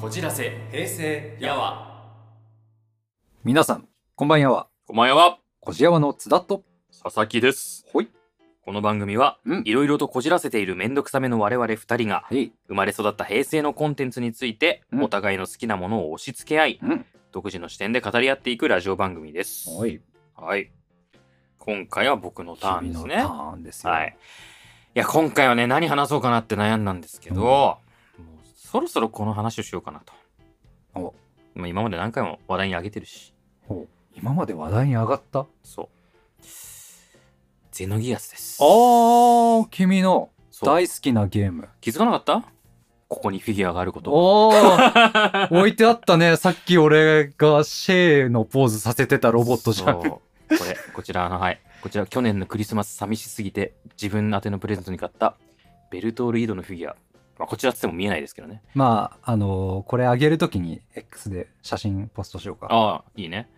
こじらせ平成やわ。皆さんこんばんやわ。こんばんはこじやわの津田と。佐々木です。ほい。この番組はうん。いろいろとこじらせているめんどくさめの我々二人がはい。生まれ育った平成のコンテンツについてうん。お互いの好きなものを押し付け合いうん。独自の視点で語り合っていくラジオ番組です。おい。はい。今回は僕のターンですね。君のターンですよ。はい。いや今回はね何話そうかなって悩んだんですけど、そろそろこの話をしようかなと。お。まあ今まで何回も話題に上げてるし。ほう今まで話題に上がった？あそう。ゼノギアスです。ー君のそう。大好きなゲーム。気づかなかった？ここにフィギュアがあること。おー。置いてあったね。さっき俺がシェイのポーズさせてたロボットじゃん。そう。これこちらのはい。こちら去年のクリスマス寂しすぎて自分宛てのプレゼントに買ったベルトールイードのフィギュア、まあ、こちらっつっても見えないですけどね。まああのーこれあげるときに X で写真ポストしようか。ああいいね。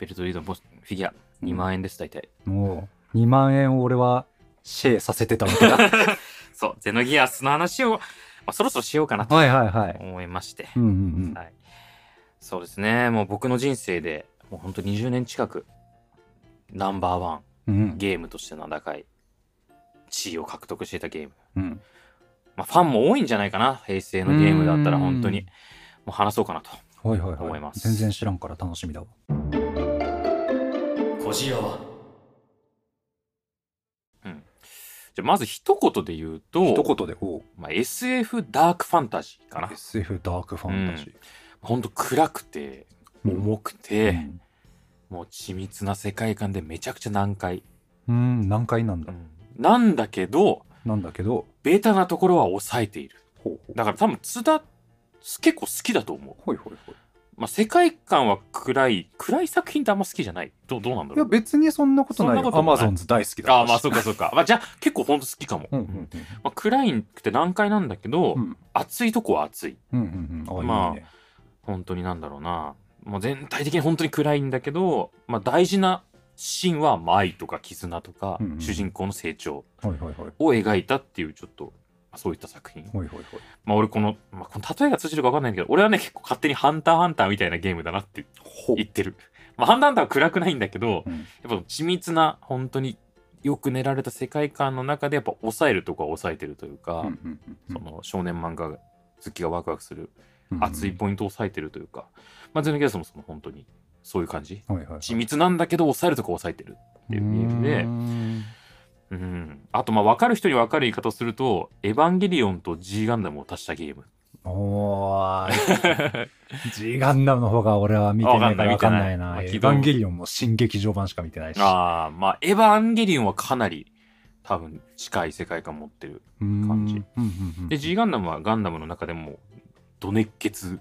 ベルトールイードのフィギュア2万円です大体、もう2万円を俺はシェイさせてたわけだ。そうゼノギアスの話を、まあ、そろそろしようかなとはいはいはい。思いまして、そうですね。もう僕の人生でもうほんと20年近くナンバーワンうんうん。ゲームとして名高い地位を獲得していたゲーム。うんまあ、ファンも多いんじゃないかな。平成のゲームだったらうん。本当に。もう話そうかなとはいはいはい。思います。全然知らんから楽しみだわ。小じやわうん。じゃあまず一言で言うと一言でおう。まあ、SF ダークファンタジーかな。SF ダークファンタジほんと暗くてー重くて、うん。もう緻密な世界観でめちゃくちゃ難解、うん。何回なんだ。なんだけどなんだけどベタなところは抑えている。だから多分津田結構好きだと思う。ほいほいほい。まあ、世界観は暗い。暗い作品ってあんま好きじゃない。どうどうなんだろう。いや別にそんなことないアマゾンズ大好きだああまあそうかそうか、まあ、じゃあ結構ほんと好きかも、うんうんまあ、暗いくて難解なんだけど、うん。うん熱いとこは熱い。うんうんうん。あまあいいね。本当になんだろうな。もう全体的に本当に暗いんだけど、まあ、大事なシーンはまあ愛とか絆とか、うんうん主人公の成長を描いたっていうちょっとまあそういった作品。ほいほいほい。まあ俺この,、まあ、この例えが通じるか分かんないんだけど俺はね結構勝手にハンターハンターみたいなゲームだなってほ言ってる、まあ、ハンターハンターは暗くないんだけど、うん。やっぱ緻密な本当によく練られた世界観の中でやっぱ抑えるとこは抑えてるというか、うんうんうんその少年漫画好きがワクワクするうん熱いポイントを抑えてるというか、まあゼノギアスもその本当にそういう感じ？はいはいはい。緻密なんだけど抑えるとこ抑えてるっていう。ゲームでうーん。うん。あとまあ分かる人に分かる言い方をすると「エヴァンゲリオン」と G ガンダムを足したゲーム。おー。G ガンダムの方が俺は見てないから分かんないな。エヴァンゲリオンも新劇場版しか見てないし。ああまあエヴァンゲリオンはかなり多分近い世界観持ってる感じ。で G ガンダムはガンダムの中でもド熱血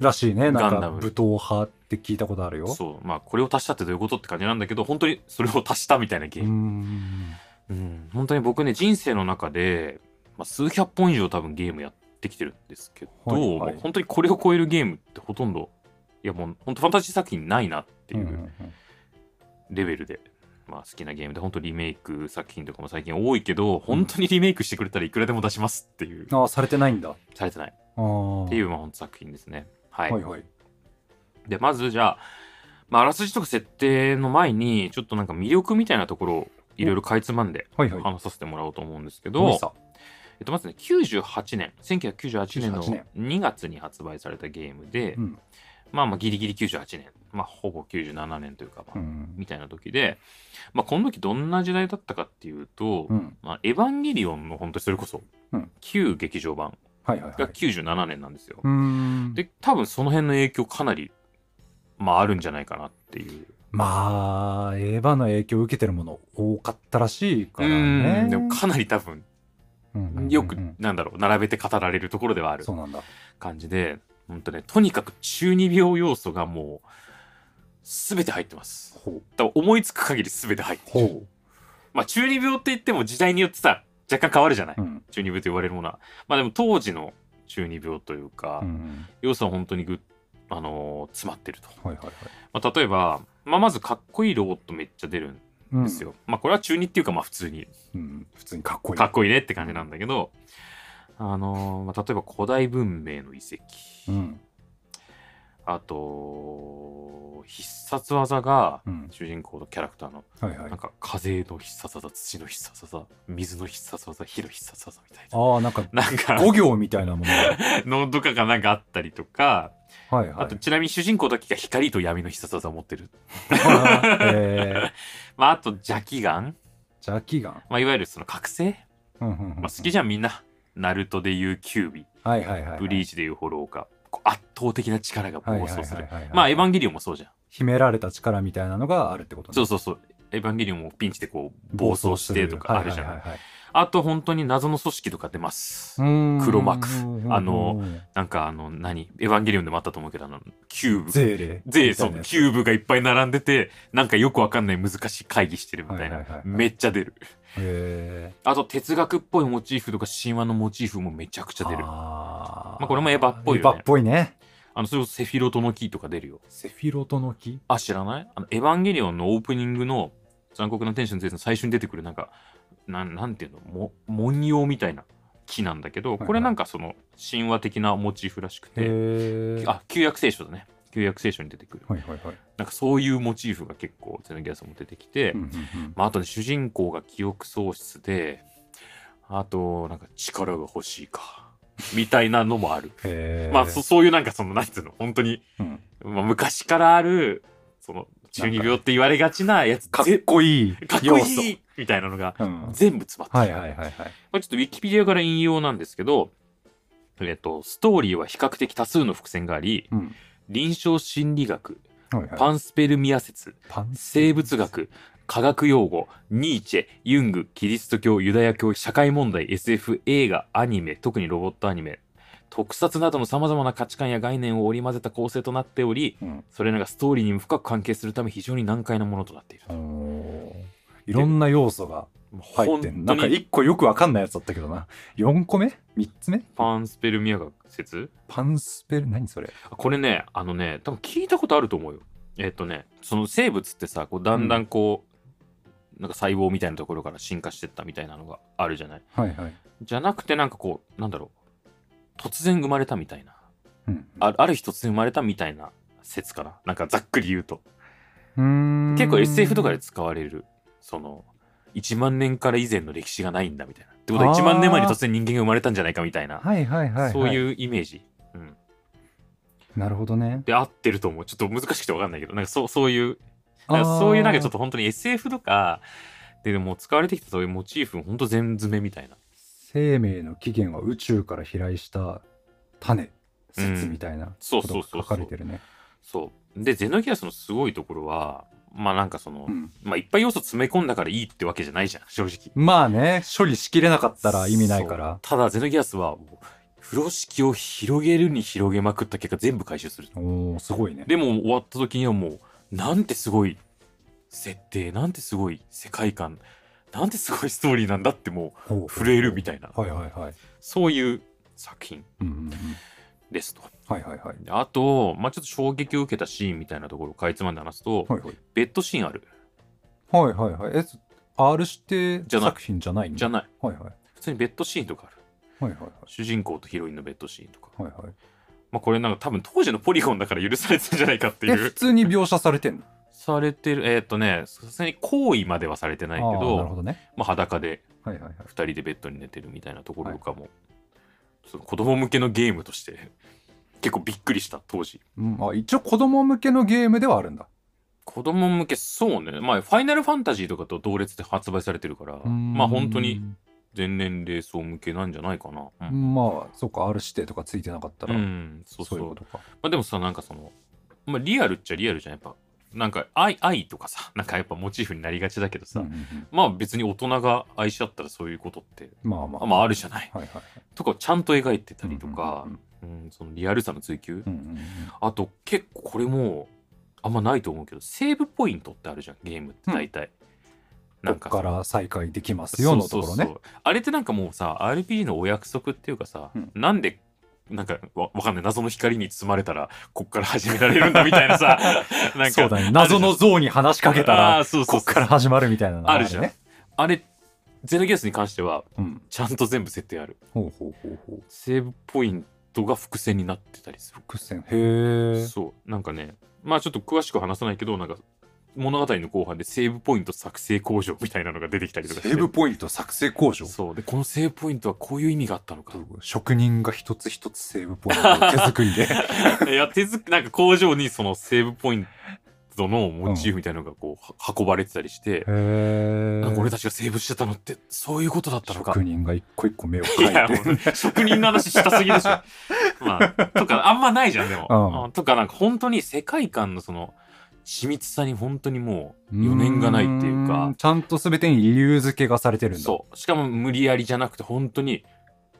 らしいね。なんか武闘派って聞いたことあるよ。そう。まあこれを足したってどういうことって感じなんだけど本当にそれを足したみたいなゲーうムん。うん、本当に僕ね人生の中で、まあ、数百本以上多分ゲームやってきてるんですけど、はいはい。本当にこれを超えるゲームってほとんどいやもう本当ファンタジー作品ないなっていうレベルで、まあ、好きなゲームで本当リメイク作品とかも最近多いけど本当にリメイクしてくれたらいくらでも出しますっていう、ああ、されてないんだ。されてない。っていう、まあ、本当作品ですねはい、はいはい。でまずじゃあ、まあ、あらすじとか設定の前にちょっとなんか魅力みたいなところをいろいろかいつまんではいはい。話させてもらおうと思うんですけどうど、した？えっと、まずね、98年、1998年の98年2月に発売されたゲームで、うん。まあまあギリギリ98年、まあほぼ97年というか、まあうん。みたいな時で、まあこの時どんな時代だったかっていうと、うん。まあエヴァンゲリオンの本当にそれこそうん、旧劇場版がはいはいはい。97年なんですよ。で、多分その辺の影響かなり、まああるんじゃないかなっていう。まあ、エヴァの影響を受けてるもの多かったらしいからうんね。でもかなり多分、うんよく、なんだろう、並べて語られるところではあるそうなんだ。感じで、本当ね、とにかく中二病要素がもう、すべて入ってます。思いつく限りすべて入ってる。ほまあ中二病って言っても時代によってさ、若干変わるじゃない、う。うん。中二病と言われるものは。まあでも当時の中二病というか、うん。要素は本当にぐ、あのー詰まってると。はいはいはい。まあ、例えば、まあ、まずかっこいいロボットめっちゃ出るんうんですよ。まあこれは中二っていうかまあ普通にうん。普通にかっこいい。かっこいいねって感じなんだけど、あのーまあ、例えば古代文明の遺跡、うん。あと必殺技がうん。主人公のキャラクターのはいはいなん。か風の必殺技土の必殺技水の必殺技火の必殺技みたいなああ、なんか、なんか五行みたいなものが。のとかがなんかあったりとか、はいはい。あとちなみに主人公だけが光と闇の必殺技を持ってるえー、まああと邪気眼、邪気眼。まあ、いわゆるその覚醒、うんうんうんうんまあ、好きじゃんみんなナルトでいうキュービはいはいはいはい。ブリーチでいうホロウ化こう圧倒的な力が暴走する。まあエヴァンゲリオンもそうじゃん。秘められた力みたいなのがあるってことね。そうそうそう。エヴァンゲリオンもピンチでこう暴走してとかあるじゃん、はい。あと本当に謎の組織とか出ます、はい黒幕。うん。あの、なんかあの何？エヴァンゲリオンでもあったと思うけどあのキューブ。ゼーレ、そう、キューブ。ブがいっぱい並んでて、なんかよくわかんない難しい会議してるみたいな。めっちゃ出る。へあと、哲学っぽいモチーフとか神話のモチーフもめちゃくちゃー出る。まあこれもエヴァっぽいよねエヴァっぽいね。の、それこそセフィロトの木とか出るよ。セフィロトの木？あ、知らない？あの、エヴァンゲリオンのオープニングの残酷な天使のゼの最初に出てくるなんか、なん、なんていうの？も文様みたいな木なんだけど、はいこれなんかその神話的なモチーフらしくへて、え。あ、旧約聖書だね。旧約聖書に出てくる。はいはいはい。なんかそういうモチーフが結構ゼノギアスも出てきて、うんうんうんまあ、あとね、主人公が記憶喪失で、あと、なんか力が欲しいか、みたいなのもある。まあそ、そういうなんかその、なんていうの、本当に、うんまあ、昔からある、その、中二病って言われがちなやつ、かっぜこいいかっこ。いいみたいなのがうん全部詰まってる。はいはいはいはい。これちょっとウィキペディアから引用なんですけど、えっと、ストーリーは比較的多数の伏線があり、うん。臨床心理学、はいはい。パンスペルミア説、パン生物学、科学用語、ニーチェ、ユング、キリスト教、ユダヤ教、社会問題、SF、映画、アニメ、特にロボットアニメ、特撮などの様々な価値観や概念を織り交ぜた構成となっており、うんそれらがストーリーにも深く関係するため非常に難解なものとなっている。いろんな要素が入ってんなんか本当に一個よくわかんないやつだったけどな。4個目 ?3 つ目？パンスペルミア学説？パンスペル、何それ？あこれね、あのね、多分聞いたことあると思うよ。えっとね、その生物ってさ、こうだんだんこう、なんか細胞みたいなところから進化してったみたいなのがあるじゃない？はいはい。じゃなくてなんかこう、なんだろう、突然生まれたみたいな。うんあある日突然生まれたみたいな説かな。なんかざっくり言うと。うーん結構 SF とかで使われる、その、1万年から以前の歴史がないんだみたいな。ってことはあー1万年前に突然人間が生まれたんじゃないかみたいな。はいはいはい、はい。そういうイメージ。うん。なるほどね。で、合ってると思う。ちょっと難しくてわかんないけど、なんかそう、そういう、そういうなんかちょっと。と本当に SF とかでもう使われてきたそういうモチーフ、本当全詰めみたいな。生命の起源は宇宙から飛来した種、説みたいなそうことがそうそうそう書かれてるね。そう。で、ゼノギアスのすごいところは、まあなんかその、うんまあいっぱい要素詰め込んだからいいってわけじゃないじゃん、正直。まあね、処理しきれなかったら意味ないから。ただ、ゼノギアスは、風呂敷を広げるに広げまくった結果全部回収する。おおすごいね。でも終わった時にはもう、なんてすごい設定、なんてすごい世界観、なんてすごいストーリーなんだってもほうう震えるみたいな、はいはいはい。そういう作品。ですと。はいはいはい。であと、まあちょっと衝撃を受けたシーンみたいなところをかいつまんで話すと、はいはい。ベッドシーンある。はいはいはい。え、R 指定作品じゃないじゃない。はいはい。普通にベッドシーンとかある。はいはい主人公とヒロインのベッドシーンとか。はい。はいはい。まあこれなんか多分当時のポリゴンだから許されてたんじゃないかってえ、いう。普通に描写されてんの？されてる、えーっとね、さすがに行為まではされてないけあーなるど、ほどね。まあ裸ではいはいはい。2人でベッドに寝てるみたいなところとかも、その子供向けのゲームとして結構びっくりした当時。うん、あ一応子供向けのゲームではあるんだ。子供向け、そうね。まあ、ファイナルファンタジーとかと同列で発売されてるから、まあ本当に。全年齢層向けなんじゃないかな。うん。まあ、そうか、R 指定とかついてなかったら、うん、そうそううそいうことか。まあでもさ、なんかその、まあリアルっちゃリアルじゃん。やっぱ、なんか愛、愛とかさ、なんかやっぱモチーフになりがちだけどさ、うんうんうんまあ別に大人が愛し合ったらそういうことって、まあまあ。あまああるじゃない。はいはいはい。とかちゃんと描いてたりとかうん、うん、そのリアルさの追求。うんうんうんあと結構これも、あんまないと思うけど、セーブポイントってあるじゃん、ゲームって大体。なんかから再開できますよのところね。あれってなんかもうさ RPG のお約束っていうかさ、うんなんでなんかわわかんない謎の光に包まれたらこっから始められるんだみたいなさ なんかそうだね。謎の像に話しかけたあら、こっから始まるみたいなのあるじゃんね。あれゼノギアスに関してはうん。ちゃんと全部設定あるほうほうほうほう。セーブポイントが伏線になってたりする伏線。へえ。そうなんかねまあちょっと詳しくは話さないけどなんか物語の後半でセーブポイント作成工場みたいなのが出てきたりとかしてセーブポイント作成工場？そうでこのセーブポイントはこういう意味があったのか職人が一つ一つセーブポイントを手作りで。いや手作なんか工場にそのセーブポイントのモチーフみたいなのがこう、は運ばれてたりして、へなんか俺たちがセーブしてたのってそういうことだったのか職人が一個一個目を描いて。職人の話したすぎでしょ。まあ、とか、あんまないじゃん、でも。うんうんとか、なんか本当に世界観のその、緻密さに本当にもう余念がないっていうーかん、ちゃんと全てに理由付けがされてるんだ。そう。しかも無理やりじゃなくて、本当に、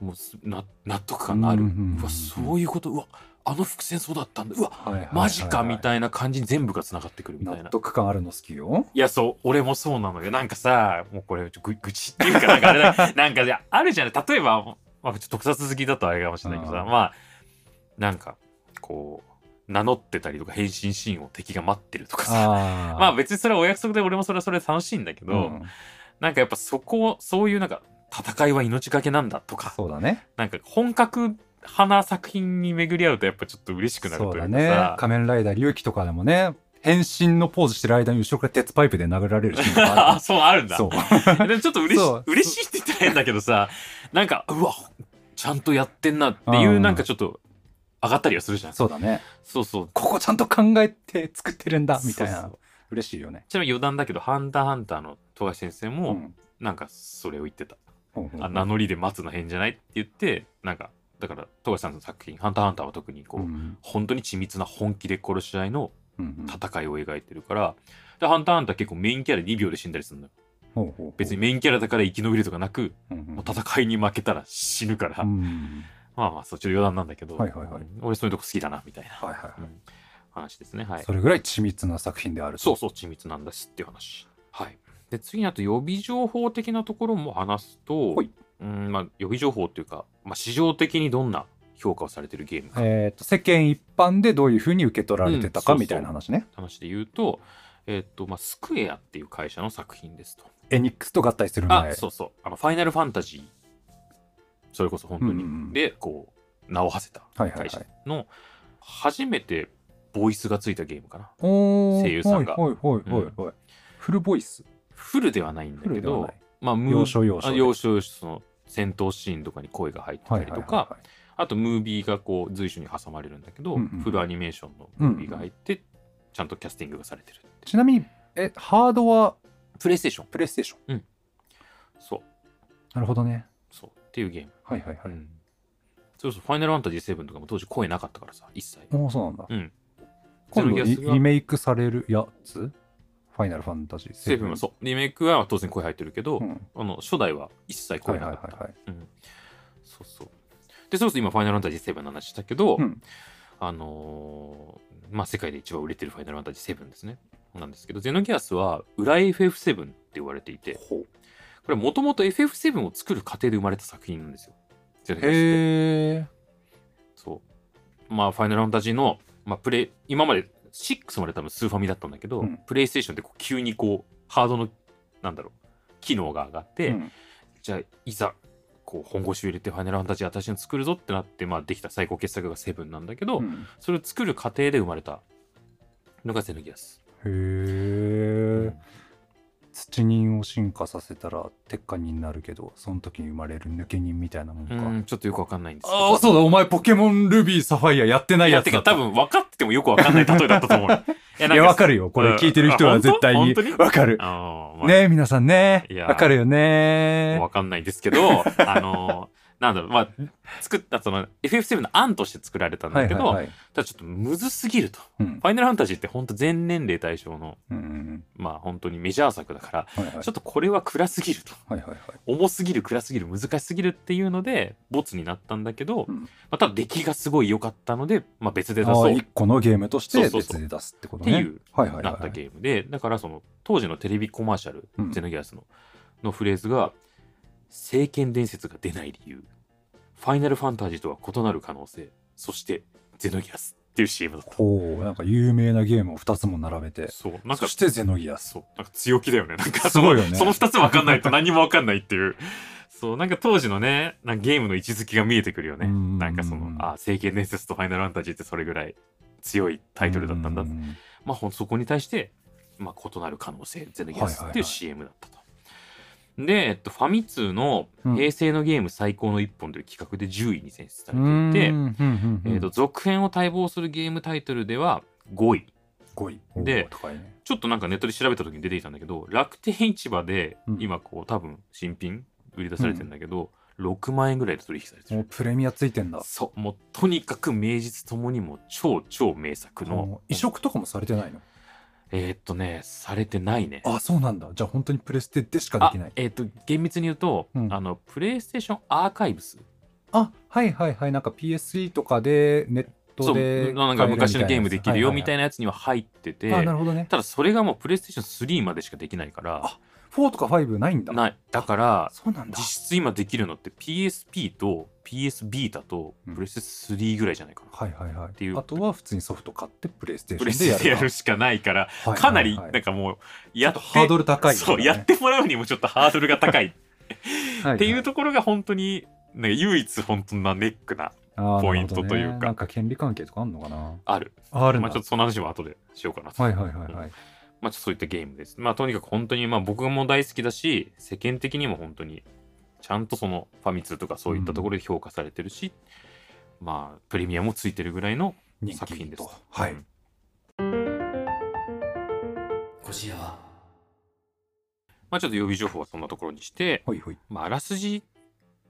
もうすな納得感のある。うわ、そういうこと、うわ、あの伏線そうだったんだ。うわ、マジかみたいな感じに全部が繋がってくるみたいな納。得感あるの好きよ。いや、そう、俺もそうなのよ。なんかさ、もうこれ、ぐ愚痴っていうか、なんかあれだ、なんかあるじゃない。例えば、まあ、ちょっと特撮好きだとあれかもしれないけどさ、うんまあ、なんか、こう、名乗ってたりとか、変身シーンを敵が待ってるとかさ、あ まあ別にそれはお約束で俺もそれはそれで楽しいんだけど、うんなんかやっぱそこ、そういうなんか、戦いは命がけなんだとか、そうだね。なんか本格派な作品に巡り合うとやっぱちょっと嬉しくなるというかそうだねさ。。仮面ライダー龍騎とかでもね、変身のポーズしてる間に後ろから鉄パイプで殴られるシーンとかあ そう、あるんだ。そう。でもちょっと嬉し嬉しいって言ったら変だけどさ、なんか、うわ、ちゃんとやってんなっていうう、んなんかちょっと、上がったりはするじゃん。そうだね。そうそう。ここちゃんと考えて作ってるんだ、みたいなそう。嬉しいよね。ちなみに余談だけど、ハンターハンターの富樫先生も、うんなんかそれを言ってた。ほうほうあ名乗りで待つの変じゃないって言って、なんか、だから、富樫さんの作品、ハンターハンターは特にこう、うん本当に緻密な本気で殺し合いの戦いを描いてるから、で、ハンターハンター結構メインキャラ2秒で死んだりするのよ。別にメインキャラだから生き延びるとかなく、うんうんもう戦いに負けたら死ぬから、うんまあまあ、そっちの余談なんだけど、はいはいはいうん俺そういうとこ好きだな、みたいな、はいはいはいうん話ですね。はい。それぐらい緻密な作品であるとそうそう、緻密なんですっていう話。はい。で、次にあと予備情報的なところも話すと、はいうん、まあ、予備情報っていうか、まあ、市場的にどんな評価をされてるゲームか、えーと世間一般でどういうふうに受け取られてたかうんみたいな話ね。話で言うと、えっと、まあ、スクエアっていう会社の作品ですと。エニックスと合体するあ、前。そうそう。あの、ファイナルファンタジー、それこそ本当に、うんうんうん。で、こう、名を馳せた会社の、初めてボイスがついたゲームかな。声優さんが。フルボイス。フルではないんだけど。まあ、ムー要所要所要所要所その戦闘シーンとかに声が入ってたはいりとか。あとムービーがこう随所に挟まれるんだけど、うんうんフルアニメーションのムービーが入って、ちゃんとキャスティングがされてるってちなみに、え、ハードは？プレイステーション。プレイステーション。そう。なるほどね。っていうゲーム、はいはいはい。うん。そうそうファイナルファンタジー7とかも当時声なかったからさ一切。おお、そうなんだ。うん。今度リリメイクされるやつ？ファイナルファンタジー7はそう。リメイクは当然声入ってるけど、うん。あの初代は一切はい声なかった、はいはいはい。うん。そうそう。でそれこそ今ファイナルファンタジー7の話したけど、うん。あのーまあ世界で一番売れてるファイナルファンタジー7ですね。なんですけどゼノギアスは裏 FF7 って言われていてほうこれもともと FF7 を作る過程で生まれた作品なんですよ。へえ。そう。まあファイナルファンタジーの、まあ、プレイ今まで6まで多分スーファミだったんだけど、うん。プレイステーションでこう急にこうハードのなんだろう機能が上がって、うん。じゃあいざこう本腰を入れてファイナルファンタジー私に作るぞってなって、まあ、できた最高傑作が7なんだけど、うん。それを作る過程で生まれたのがゼノギアス。へえ。土人を進化させたら鉄火人になるけど、その時に生まれる抜け人みたいなもんか。うん、ちょっとよくわかんないんですけあど。あ、そうだ、お前ポケモンルビーサファイアやってないいや、つだった。多分分かっててもよくわかんない例えだったと思う。い やいや、わかる。るよ。これ聞いてる人は絶対にわかる。まあねえ、皆さんねわかるよねわ。かんないですけど、あのーなんだろう、まあ、作ったその FF7 の案として作られたんだけど、ただちょっとむずすぎると。うんファイナルファンタジーって本当全年齢対象の、うんうんまあ本当にメジャー作だから、うん。はいはいちょっとこれは暗すぎると。はいはいはい。重すぎる、暗すぎる、難しすぎるっていうので、ボツになったんだけど、うんまあ、ただ出来がすごい良かったので、まあ別で出そうっ一個のゲームとして別で出すってことね。ていうはいはいはい。なったゲームで、だからその当時のテレビコマーシャル、うんゼノギアスののフレーズが、聖剣伝説が出ない理由、ファイナルファンタジーとは異なる可能性、そしてゼノギアスっていう CM だった。ほう、なんか有名なゲームを2つも並べて。そう。なんかそ、してゼノギアス。そう。なんか強気だよね。なんかすごいよねその二つ分かんないと何も分かんないっていう。そう。なんか当時のね、なんかゲームの位置づけが見えてくるよね。うんなんかその、あ、聖剣伝説とファイナルファンタジーってそれぐらい強いタイトルだったんだ。うんまあ、そこに対して、まあ、異なる可能性、ゼノギアスっていう CM だったと。で、えっと、ファミ通のうん平成のゲーム最高の一本という企画で10位に選出されていて、うんうんうんうんえっと、続編を待望するゲームタイトルでは5位。5位。でね。ちょっとなんかネットで調べた時に出てきたんだけど、楽天市場でうん今こう多分新品売り出されてるんだけど、6万円ぐらいで取引されてる。もうプレミアついてんだ。そう、もうとにかく名実ともにも超超名作の。移植とかもされてないの？えーっとね、されてないね。あ、そうなんだ。じゃあ本当にプレステでしかであきない。えーっと、厳密に言うと、うんあの、プレイステーションアーカイブス。あ、はいはいはい。なんか PS3 とかでネッそう、トで。なんか昔のゲームできるよみたいななやつには入ってて、あ、なるほどね。ただそれがもうプレイステーション3までしかできないから、あ4とか5ないんだ。ない。だから、そうなんだ実。質今できるのって PSP と PS ビータとうんプレステ3ぐらいじゃないかな。はいはいはい。ていうあとは普通にソフト買ってプレイステーションでやるやるしかないから、はいはいはいかなりなんかもう、やって、ハードル高いよねそう、やってもらうにもちょっとハードルが高いはっていうところが本当に、なんか唯一本当なネックな、あーポイントというかなるほどねなんか権利関係とかあんのかなある。ああるんだまあちょっとその話も後でしようかなと。はいはいはいはい。まあ、そういったゲームです。まあ、とにかく本当に、まあ、僕も大好きだし、世間的にも本当に、ちゃんとそのファミ通とかそういったところで評価されてるし、まあ、プレミアもついてるぐらいの作品ですと。はい。うんまあ、ちょっと予備情報はそんなところにして、ほいほい。まあ、あらすじ、ちょ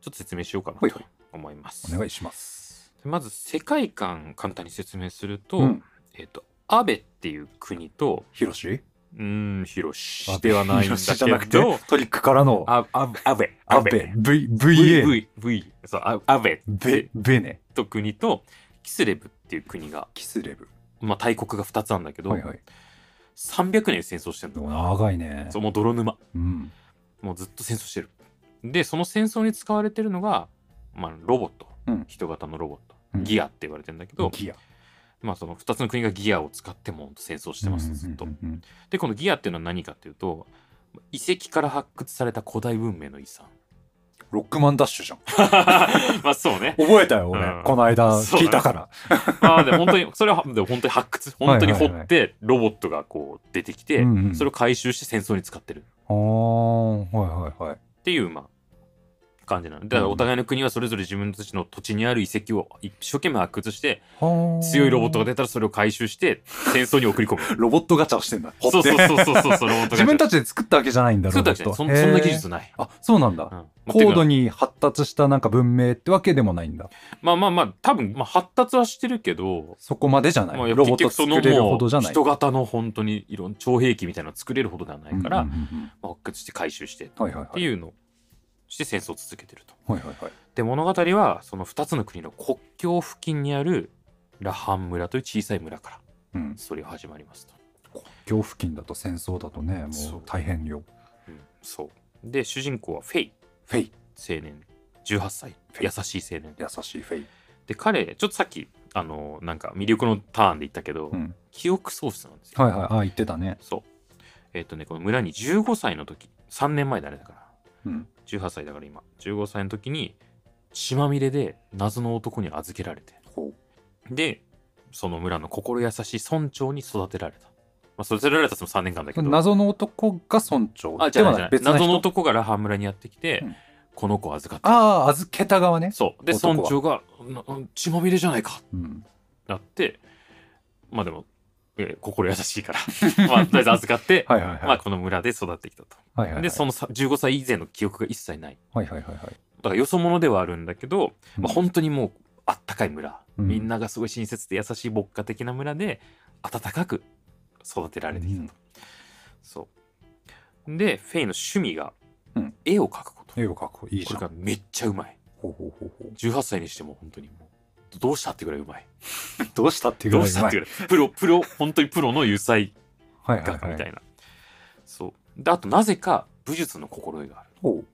っと説明しようかなとほいほい思います。お願いします。まず、世界観、簡単に説明すると、うん。えっ、と、アベっていう国と、ヒロシ？うーん、ヒロシではないんだシじゃなくてけど、トリックからのあ、あ、アベ、アベ。V、VA。V、V、そう、あアベベ、ベネ。と国と、キスレブっていう国が、キスレブ。まあ大国が2つあるんだけど、はいはい。300年戦争してんの。長いねそう、。もう泥沼。うん。もうずっと戦争してる。で、その戦争に使われてるのが、まあロボット。うん人型のロボット。うんギアって言われてるんだけど、ギア。まあその2つの国がギアを使ってもう戦争してます、ずっとで、このギアっていうのは何かっていうと、遺跡から発掘された古代文明の遺産。ロックマンダッシュじゃん。まあそうね。覚えたよ、俺うん。この間聞いたから。ああ、で本当に、それはでも本当に発掘、本当に掘って、ロボットがこう出てきて、それを回収して戦争に使ってるああ、はいはいはい。っていう、まあ、感じなの。だからお互いの国はそれぞれ自分たちの土地にある遺跡を一生懸命発掘して、はあ強いロボットが出たらそれを回収して、戦争に送り込む。ロボットガチャをしてんだ。そうそうそうそうそうそう、ロボットが自分たちで作ったわけじゃないんだ作ったわけじゃない。そんそんな技術なない。あ、そうなんだ。うん高度に。に発達したなんか文明ってわけでもないんだ。まあまあまあ、多分、まあ発達はしてるけど、そこまでじゃない。まあ、ロボット作れるほどじゃない。人型の本当にいろんな超兵器みたいなのを作れるほどではないから、うんうんうんまあ発掘して回収してっうんはいはいはい。して戦争を続けてると。はいはいはい。で物語はその2つの国の国境付近にあるラハン村という小さい村からうん。それが始まりますと。国境付近だと戦争だとね、そうもう大変よ。うん、そうで主人公はフェイフェイ。青年18歳優しい青年優しいフェイ。で彼ちょっとさっきあのなんか魅力のターンで言ったけど、うん。記憶喪失なんですよ。はいはい。あ、言ってたね。そうえっ、とねこの村に15歳の時3年前だねだからうん。18歳だから今。15歳の時に血まみれで謎の男に預けられて。ほでその村の心優しい村長に育てられた、まあ、育てられたのも3年間だけう。ど。謎の男が村長あじゃでないじゃない。謎の男がラハン村にやってきて、うん。この子を預かってああ、預けた側ね。そう。で村長がな血まみれじゃないか。うん。なってまあでも、えー心優しいから。まあとりあえず預かって、はい。まあこの村で育ってきたと、はいはいはい。でそのさ15歳以前の記憶が一切ない。はいはいはいはい。だからよそ者ではあるんだけど、まあ、うん本当にもうあったかい村、うん。みんながすごい親切で優しい牧歌的な村で温かく育てられてきたと、うん。そう。でフェイの趣味がうん。絵を描くこと、絵を描く。いいじゃん。これがめっちゃうまい。ほうほうほうほう。18歳にしても本当にもうどうしたってぐらいうまい。どうしたっていうぐどうらいうまいした？ってぐらい。プロプロ本当にプロの油彩はいはいはい。画家みたいな、そう。であとなぜか武術の心得がある。ほ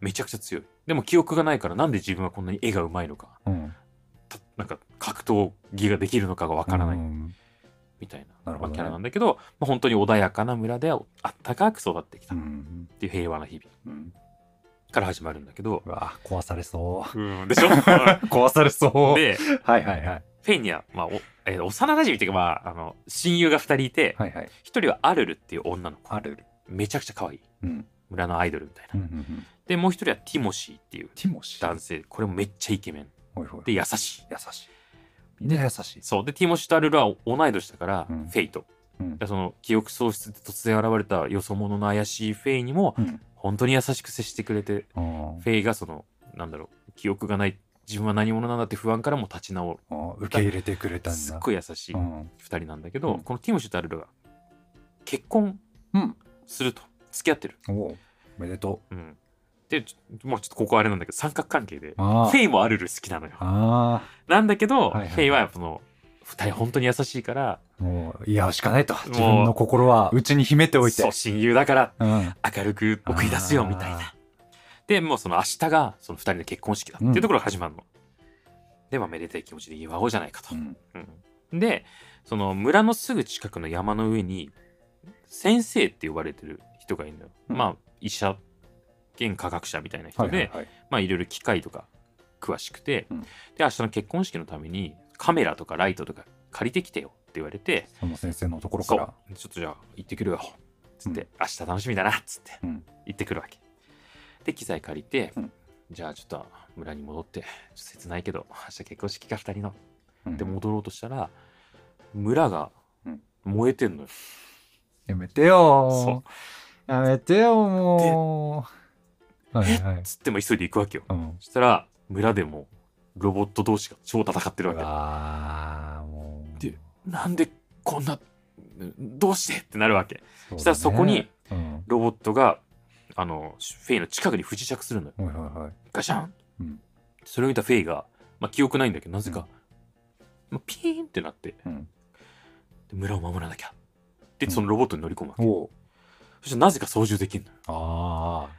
めちゃくちゃ強い。でも記憶がないからなんで自分はこんなに絵がうまいのか。う。うん。なんか格闘技ができるのかがわからない。うん。みたいな,、なるほどね。まあキャラなんだけど、まあ、本当に穏やかな村であったかく育ってきた。うっんていう平和な日々。うんから始まるんだけど、うわ壊されそう。ん、でしょ？う 壊されそう。ではいはいはい。フェイには、まあおえー幼馴染っていうか、まあ、あの親友が2人いて、はいはい。一人はアルルっていう女の子。あるめちゃくちゃ可愛い。うん。村のアイドルみたいな、うんうんうん。でもう一人はティモシーっていうティモシー？男性。これもめっちゃイケメン。ほいほい。で優しい。優しい。みんな優しい。そう。でティモシーとアルルは同い年だから、うん。フェイと。うん。でその記憶喪失で突然現れたよそ者の怪しいフェイにもうん本当に優しく接してくれてフェイがそのなんだろう記憶がない自分は何者なんだって不安からも立ち直あー受け入れてくれたるすっんだごい優しいうん。2人なんだけど、うん。このティモシーとアルルが結婚うん。すると付き合ってる、おおおめでとう。ん、でちょもうちょっとここあれなんだけど三角関係でフェイもアルル好きなのよ。あなんだけど、はいはいはい。フェイはその2人本当に優しいからもう嫌うしかないと。自分の心は内に秘めておいて。そう親友だからうん。明るく送り出すよみたいあなでもうその明日がその2人の結婚式だっていうところが始まるの、でまあめでたい気持ちで祝おうじゃないかと。う、ん。うん。でその村のすぐ近くの山の上に先生って呼ばれてる人がいるのよ、うん。まあ医者兼科学者みたいな人で、はいはいはい。まあいろいろ機械とか詳しくて、うん。で明日の結婚式のためにカメラとかライトとか借りてきてよって言われてその先生のところから。ちょっとじゃあ行ってくるよ。つって、うん。明日楽しみだなっつってうん。行ってくるわけ。で機材借りて、うん。じゃあちょっと村に戻って切ないけど明日結婚式か2人の。うん。で戻ろうとしたら村がうん。燃えてんのよ、やめてよ。やめてよもう。はいはい。つっても急いで行くわけよ。うん。そしたら村でもロボット同士が超戦ってるわう。けでなんでこんなどうしてってなるわけ。そね。したらそこにうん。ロボットがあのフェイの近くに不時着するのよ。はいはいはい。ガシャン、うん。それを見たフェイが、まあ、記憶ないんだけどなぜか、まあ、ピーンってなって。うん。で村を守らなきゃ。でそのロボットに乗り込むわけ、そしてなぜか操縦できるのよ、ああ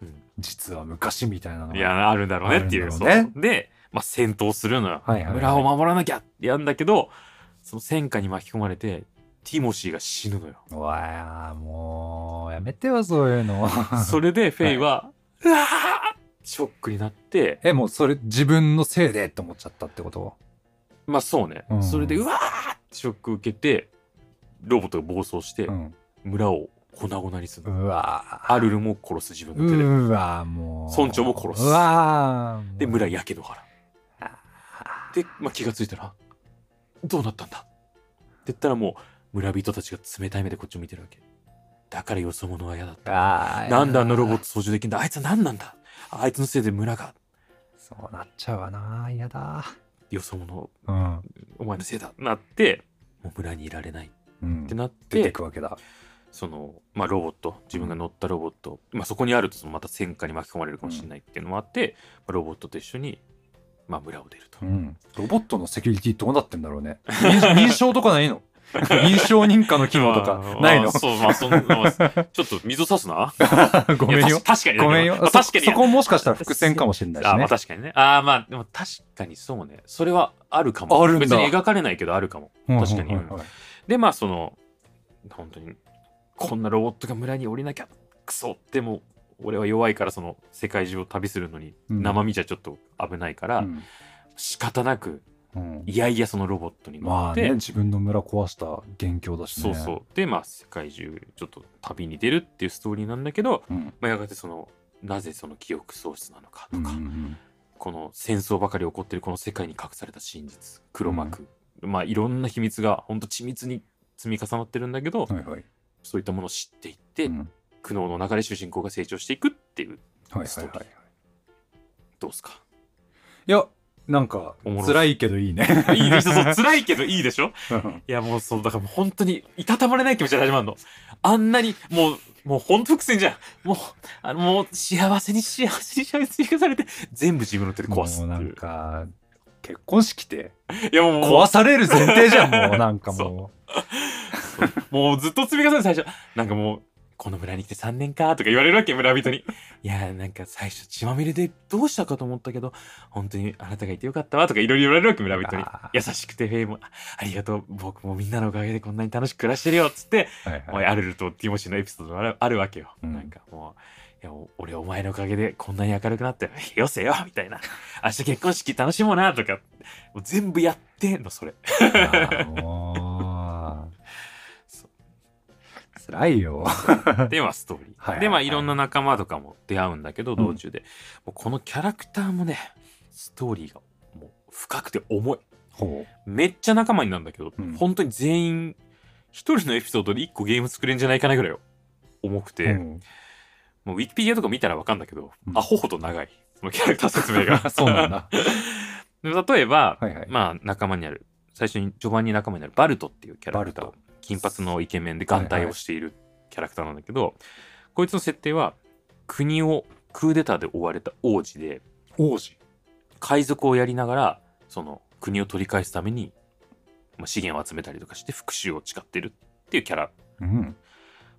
うん。実は昔みたいなのがいやあるんだろうねっていう。ね。で、まあ、戦闘するのよ、はいはいはい。村を守らなきゃってやんだけどその戦火に巻き込まれてティモシーが死ぬのよ。うわーもうやめてよそういうの。それでフェイは、うわーショックになってえもうそれ自分のせいでって思っちゃったってこと？まあそうね、うん。それでうわーってショック受けてロボットが暴走してうん。村を粉々にするの、うわアルルも殺す自分の手で、うわもう。村長も殺す。うわーで村ややけどからで、まあ、気がついたらどうなったんだ？って言ったらもう村人たちが冷たい目でこっちを見てるわけ。だからよそ者は嫌だった。な。んであのロボット操縦できんだ？あいつは何なんだ？あいつのせいで村が。そうなっちゃうわな。嫌だ。よそ者うん、お前のせいだ。なってもう村にいられない。うん。ってなっ出ててくわけだ。その、まあ、ロボット自分が乗ったロボット、まあ、そこにあるとそのまた戦火に巻き込まれるかもしれないっていうのもあって、まあロボットと一緒に、まあ、村を出ると、うん。ロボットのセキュリティどうなってんだろうね。認認証とかないの？認証認可の機能とかないの？あーそうまあそんなまあちょっと水差すな。ごめんよ。確かにねごめんよ。まあ確かにそそこもしかしたら伏線かもしれないしあまねあ確かにね。ああまあでも確かにそうね。それはあるかも。あるんだ。別に描かれないけどあるかも。確かに、でまあその本当にこんなロボットが村に降りなきゃクソでも俺は弱いからその世界中を旅するのにうん。生身じゃちょっと危ないから、うん。仕方なくうん。いやいやそのロボットに乗って、まあね自分の村壊した元凶だしね。そうそう。でまあ世界中ちょっと旅に出るっていうストーリーなんだけど、うん。まあ、やがてそのなぜその記憶喪失なのかとか、うんうんこの戦争ばかり起こってるこの世界に隠された真実黒幕、まあいろんな秘密がほんと緻密に積み重なってるんだけど、うんはいはい。そういったものを知っていって、うん苦悩の中で主人公が成長していくっていうはいはいはい。どうすか？いやなんか辛いけどいいね。いいでしょそう 辛いけどいいでしょ？うん。いやもうそうだからもう本当にいたたまれない気持ちで始まるの。あんなにもうもう本当伏線じゃん。もうあのもう幸せに幸せに幸せにされて全部自分の手で壊すもうなんか結婚式っていやもう壊される前提じゃんもうなんかももうずっと積み重ねて最初。なんかもうこの村に来て3年かとか言われるわけ村人に。いやなんか最初血まみれでどうしたかと思ったけど本当にあなたがいてよかったわとかいろいろ言われるわけ村人に。優しくてフェイもあありがとう僕もみんなのおかげでこんなに楽しく暮らしてるよっつって、はいおいアルルとティモシーのエピソードがあるあるわけよ、うん。なんかもういやお俺お前のおかげでこんなに明るくなってよせよみたいな。明日結婚式楽しもうなとかもう全部やってんのそれ辛いよ。でまあストーリー、はいでまあいろんな仲間とかも出会うんだけどん。道中で、もうこのキャラクターもねストーリーがもう深くて重い。ほめっちゃ仲間になるんだけど、うん。本当に全員一人のエピソードで一個ゲーム作れんじゃないかなぐらい重くう。て、うん。もうウィキペディアとか見たらわかんだけど、うん。アホほど長い。そのキャラクター説明が。そうなんだ。で例えば、はいはい。まあ仲間にある。最初に序盤に仲間になるバルトっていうキャラクター金髪のイケメンで眼帯をしているキャラクターなんだけど、こいつの設定は国をクーデターで追われた王子で王子？海賊をやりながらその国を取り返すために、まあ、資源を集めたりとかして復讐を誓ってるっていうキャラうん。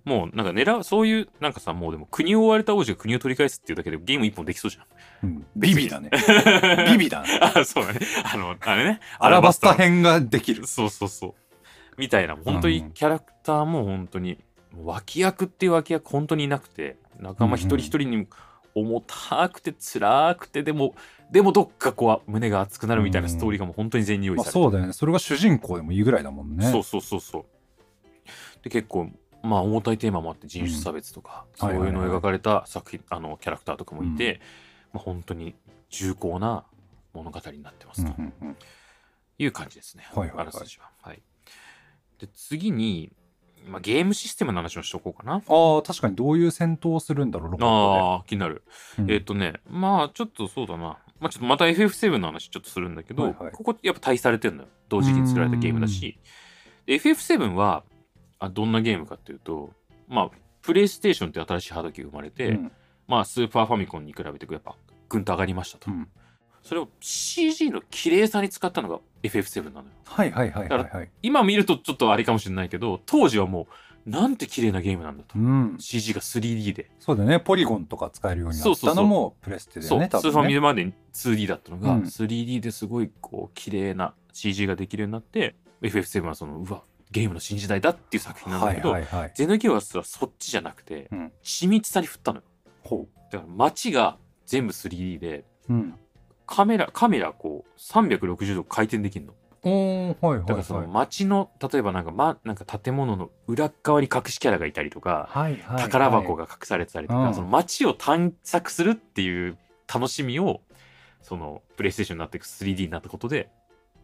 もうなんか狙うそういうなんかさもうでも国を追われた王子が国を取り返すっていうだけでゲーム一本できそうじゃんうんビビだね。ビビだね。あそうだねあのあれねアラバスタ編編ができる。そうそうそう。みたいな、本当にうんキャラクターも本当に、脇役っていう脇役本当にいなくて、仲間一人一人に重たくて辛くて、でも、でもどっかこう胸が熱くなるみたいなストーリーがもう本当に全員に用意まあされてそうだよね。それが主人公でもいいぐらいだもんね。そうそうそうそう。で、結構、まあ重たいテーマもあって人種差別とか、うんそういうのはいはいはい描かれた作品、あの、キャラクターとかもいて、まあ本当に重厚な物語になってますと。いう感じですね。はいはいはいあらすじは。はい。で、次に、まあ、ゲームシステムの話をしとこうかな。ああ、確かにどういう戦闘をするんだろう、ロボッああ、気になる。トで。えっ、とね、まあ、ちょっとそうだな。まあ、ちょっとまた FF7 の話ちょっとするんだけど、はいはいここやっぱ対比されてるのよ。同時期に作られたゲームだし。で FF7 はあ、どんなゲームかっていうと、まあ、プレイステーションって新しいハード機が生まれて、うんまあ、スーパーファミコンに比べてやっぱ、ぐんと上がりましたと。うんそれを CG の綺麗さに使ったのが FF7 なのよ。はいはいはいはいはい。今見るとちょっとあれかもしれないけど当時はもうなんて綺麗なゲームなんだと、うん。CG が 3D で、そうだよね。ポリゴンとか使えるようになったのもプレステだそう、よね、多スーファ。ミまで 2D だったのが、うん 3D ですごいこう綺麗な CG ができるようになって FF7 はそのうわゲームの新時代だっていう作品なんだはいけど、はいはい。ゼノギアスはそっちじゃなくて、うん緻密さに振ったのよほだから街が全部 3D でう。うん。カメラカメラこう360度回転できるのおー、はいはいだからそのはい。街の例えばなんか,、ま、なんか建物の裏側に隠しキャラがいたりとか、はいはいはい。宝箱が隠されてたりとか、うんその街を探索するっていう楽しみをそのプレイステーションになっていく 3D になったことで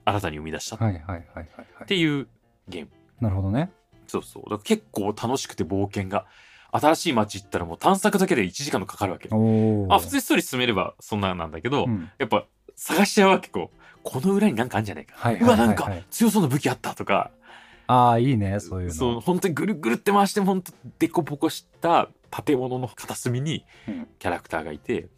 新たに生み出したっはいはいはいはいはい。ていうゲーム、なるほどね。そうそうだから結構楽しくて冒険が新しい街行ったらもう探索だけで1時間とかかるわけ。あ普通にストーリー進めればそんななんだけど、うん。やっぱ探しちゃうわけこうこの裏になんかあるんじゃないか、はいはいはいはい。わなんか強そうな武器あったとか。ああ、いいね、そういうの。そう本当にぐるぐるって回して本当デコボコした建物の片隅にうん。キャラクターがいて、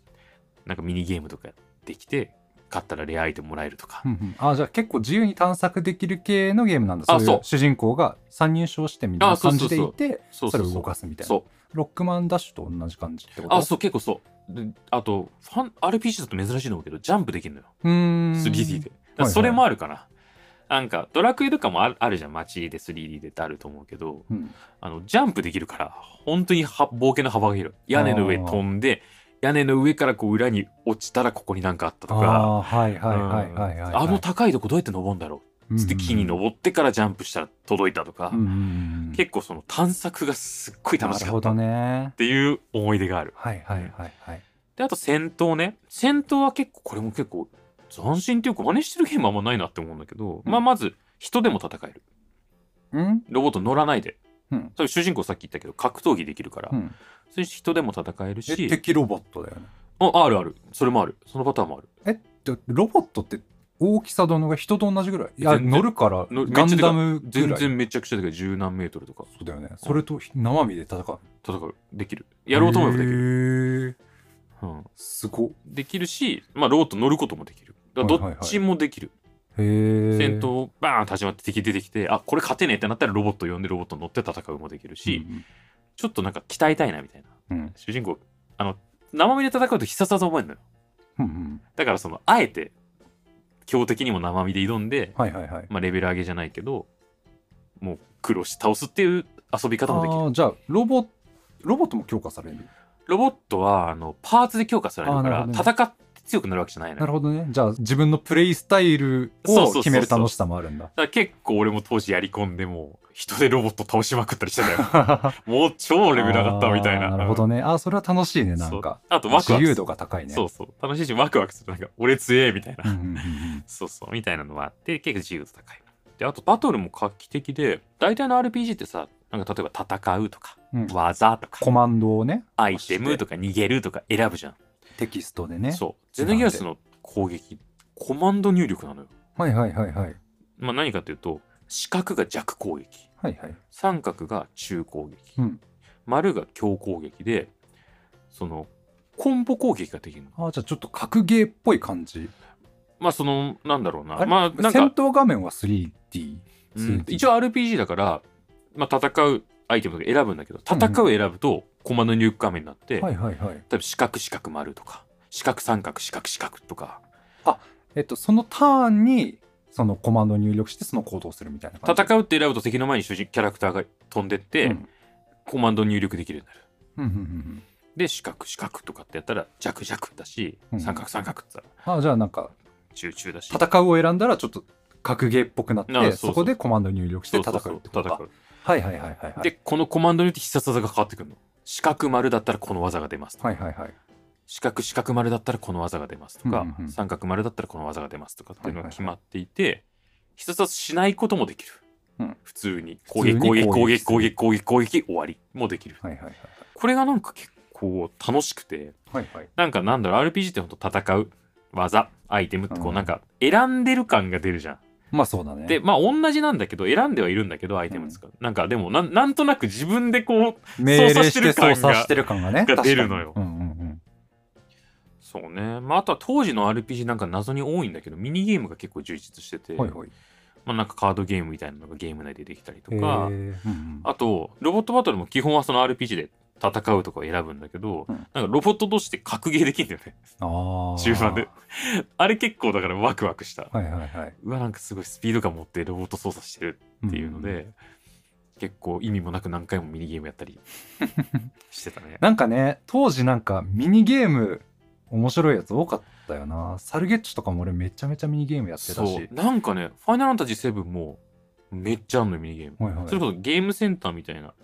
なんかミニゲームとかできて買ったらレアアイテムもらえるとか、うんうん。あじゃあ結構自由に探索できる系のゲームなんだ。あそう。いう主人公が参入賞してみたいな感じでいてそれを動かすみたいな。そう。ロックマンダッシュと同じ感じってこと？あそう結構そう。であとファン RPG だと珍しいのけどジャンプできるのよ。うーん。3D でそれもあるかな、なんかドラクエとかもあるあるじゃん。街で 3D でってあると思うけどうん。あのジャンプできるから本当には冒険の幅が広い。屋根の上飛んで屋根の上からこう裏に落ちたらここになんかあったとあかあの高いとこどうやって登るんだろう。つって木に登ってからジャンプしたら届いたとか、うん結構その探索がすっごい楽しかったっね。ていう思い出がある。はいはいはいはい。であと戦闘ね。戦闘は結構これも結構斬新っていうか真似してるゲームあんまないなって思うんだけど、うん。まあまず人でも戦える。うん？ロボット乗らないで、うん。それ主人公さっき言ったけど格闘技できるから、うんそれ人でも戦えるえし敵ロボットだよね。ああるある。それもある。そのパターンもある。えでロボットって大きさどのが人と同じぐらい？いや乗るからのガンダムぐ全然めちゃくちゃでかい。十何メートルとか。そうだよねそれと生身で戦う戦う。できる。やろうと思えばできる、るうん、すごっ。できるし、まあ、ロボット乗ることもできる。だどっちもできる、へえ戦闘バーンと始まって敵出てきてあこれ勝てねえってなったらロボット呼んでロボット乗って戦うもできるし、ちょっとなんか鍛えたいなみたいな。うん。主人公あの生身で戦うと必殺技覚えるのよ。うんうん。だからそのあえて強敵にも生身で挑んで、はいはいはい。まあ、レベル上げじゃないけどもう苦労して倒すっていう遊び方もできる。じゃあロボロボットも強化される？ロボットはあのパーツで強化されるから、あーなるほど戦って強くなるわけじゃないのよ。なるほどね。じゃあ自分のプレイスタイルを決める楽しさもあるんだ。結構俺も当時やり込んでも人でロボット倒しまくったりしてたよ。もう超レベル上がったみたいな。なるほどね。あーそれは楽しいねなんか。あとワクワク自由度が高いね。そうそう。楽しいしワクワクする。なんか俺強えみたいな、うんうんうんうん。そうそうみたいなのはあって結構自由度高い。であとバトルも画期的で大体の RPG ってさなんか例えば戦うとか、うん。技とかコマンドをね。アイテムとか逃げるとか選ぶじゃん、テキストでね。そう。ゼノギアスの攻撃コマンド入力なのよ。はいはいはいはい。まあ何かというと四角が弱攻撃。はいはい。三角が中攻撃、うん。丸が強攻撃でそのコンボ攻撃ができるの。あーじゃあちょっと格ゲーっぽい感じ。まあそのなんだろうな。まあなん戦か、闘画面は 3D うん、2D 一応 RPG だから、まあ、戦うアイテムとか選ぶんだけど戦うを選ぶとコマンド入力画面になって、はいはいはい。例えば四角四角丸とか四角三角四角四角とか。えっとそのターンにそのコマンドを入力してその行動するみたいな感じ。戦うって選ぶと敵の前に主人キャラクターが飛んでって、うん。コマンド入力できるようになる。うんうんうんで四角四角とかってやったら弱弱だし、うん。三角三角って言ったら。うんあじゃあなんか中中だし。戦うを選んだらちょっと格ゲーっぽくなってあそこでコマンド入力して戦うってことか。そうそう戦うはいはいはいはいはい。でこのコマンドによって必殺技が変わってくるの。四角丸だったらこの技が出ますとか、はいはいはい。四角四角丸だったらこの技が出ますとか、うんうんうん。三角丸だったらこの技が出ますとかっていうのがはいはいはい。決まっていて、必殺技しないこともできる、うん。普通に攻撃攻撃攻撃攻撃攻撃攻撃終わりもできる。はいはいはいこれがなんか結構楽しくてはいはい。なんかなんだろう RPG ってほんと戦う技アイテムってこううん。なんか選んでる感が出るじゃん。まあそうだね。でまあ同じなんだけど選んではいるんだけどアイテム使う、なんかでもなんなんとなく自分でこう命令操作ししててる感が操作してる感がね。が出るのよ。うんうんうん。そうね。まああとは当時の RPG なんか謎に多いんだけどミニゲームが結構充実してて、はいはい。まあ、なんかカードゲームみたいなのがゲーム内でできたりとかうんうん。あとロボットバトルも基本はその RPG で戦うとかを選ぶんだけど、うん。なんかロボット同士で格ゲーできるんだよね。中盤で。あれ結構だからワクワクした、はいはいはい。うわなんかすごいスピード感持ってロボット操作してるっていうので、結構意味もなく何回もミニゲームやったり してたね。なんかね当時なんかミニゲーム面白いやつ多かったよな。サルゲッチュとかも俺めちゃめちゃミニゲームやってたそう。しなんかね「ファイナルファンタジー7」もめっちゃあんのよミニゲーム、はいはい。それこそゲームセンターみたいな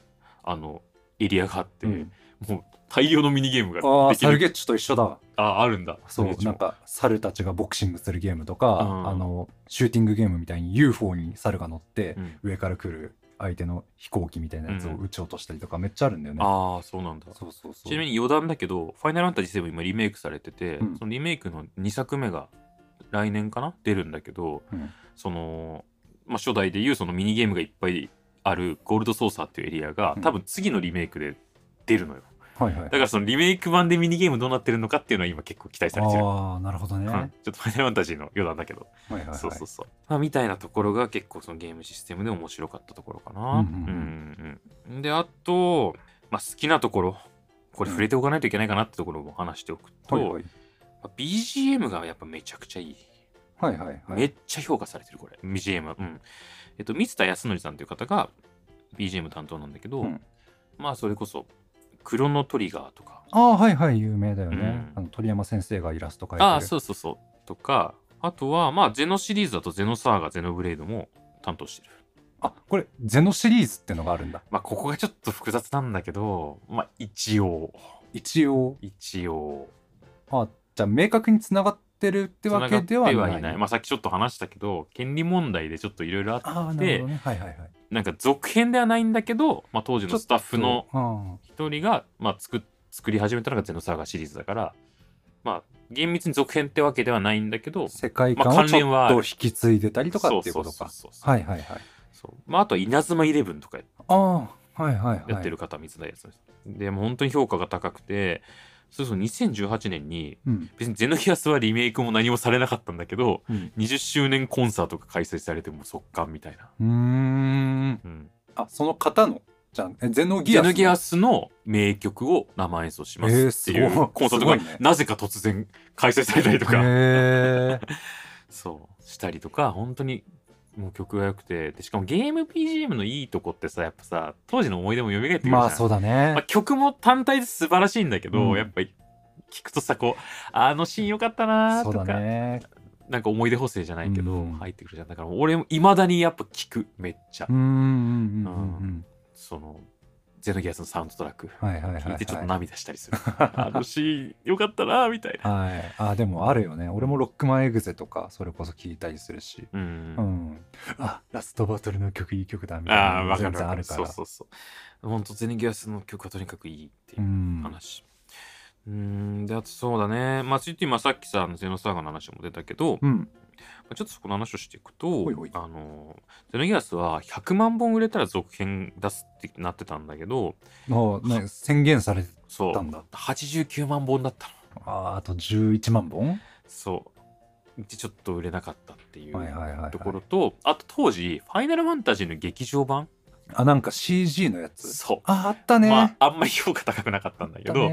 あのエリアがあって、うん。もう大量のミニゲームがああできる。サルゲッチュと一緒だ。ああるんだ。そうなんか猿たちがボクシングするゲームとか、うん。あのシューティングゲームみたいに UFO に猿が乗って、うん。上から来る相手の飛行機みたいなやつを撃ち落としたりとかめっちゃあるんだよね、ああそうなんだ。そうそうそう。ちなみに余談だけど「ファイナルファンタジー7」今リメイクされてて、うんそのリメイクの2作目が来年かな？出るんだけどうん。その、まあ、初代でいうそのミニゲームがいっぱいあるゴールドソーサーっていうエリアがうん。多分次のリメイクで出るのよ、はいはい。だからそのリメイク版でミニゲームどうなってるのかっていうのは今結構期待されてる、ああなるほどね、うん。はいちょっとファイナルファンタジーの余談だけど、はいはいそうそうそう、まあ、みたいなところが結構そのゲームシステムで面白かったところかな。うんうんうん。うんであと、まあ、好きなところこれ触れておかないといけないかなってところも話しておくと、はいはい。まあ BGM がやっぱめちゃくちゃいい。はいはいはい。めっちゃ評価されてるこれ。BGM。うん。えっと三田康則さんという方が BGM 担当なんだけど、うん。まあそれこそクロノトリガーとか。ああはいはい有名だよね、うん。あの鳥山先生がイラスト描いてる。ああそうそうそう。とかあとはまあゼノシリーズだとゼノサーガゼノブレードも担当してる。あこれゼノシリーズってのがあるんだ。まあここがちょっと複雑なんだけどまあ一応。一応。一応。あじゃあ明確につながってるってわけではない。繋がってまあさっきちょっと話したけど権利問題でちょっといろいろあってなるほどね。はいはいはい。なんか続編ではないんだけど、まあ、当時のスタッフのあ一人が、まあ、作作り始めたのがゼノサーガシリーズだからまあ厳密に続編ってわけではないんだけど世界観まあをちょっと引き継いでたりとかっていうことか。はいはいはい。まあ、あとは稲妻イレブンとかやってる方は三田康でもう本当に評価が高くてそうそう2018年にうん。別にゼノギアスはリメイクも何もされなかったんだけどうん。20周年コンサートが開催されてもう速乾みたいな、うーん。うん、あその方のじゃゼノギアスゼノギアスの名曲を生演奏しますえーっていうすごい。コンサートがすごいね。なぜか突然開催されたりとか、そう。したりとか本当にもう曲が良くて。でしかもゲーム BGM のいいとこってさやっぱさ当時の思い出も蘇ってくるじゃん、まあそうだね、まあ曲も単体で素晴らしいんだけど、うん。やっぱり聞くとさこうあのシーン良かったなとか、だね。なんか思い出補正じゃないけど、うん。入ってくるじゃん。だから俺もいまだにやっぱ聞くめっちゃ、うんうんうん。うん。そのゼノギアスのサウンドトラック。聞いてちょっと涙したりする、あのシーン良かったなーみたいな。はい。あでもあるよね。俺もロックマンエグゼとかそれこそ聞いたりするし。うん、うん。あラストバトルの曲いい曲だみたいなああ分かる然あるから。そうそうそう。本当ゼネギアスの曲はとにかくいいっていううん。話。うーん。であとそうだね。まあついて今さっきさゼノサーガの話も出たけど、まうん。あちょっとそこの話をしていくとほいほい。あのゼノギアスは100万本売れたら続編出すってなってたんだけどもうね宣言されそう。たんだ89万本だったの。あーあと11万本？そう。でちょっと売れなかったっていうはいはいはい、はい、ところと、あと当時ファイナルファンタジーの劇場版あなんか CG のやつ？そう。ああったね、まあ、あんまり評価高くなかったんだけど、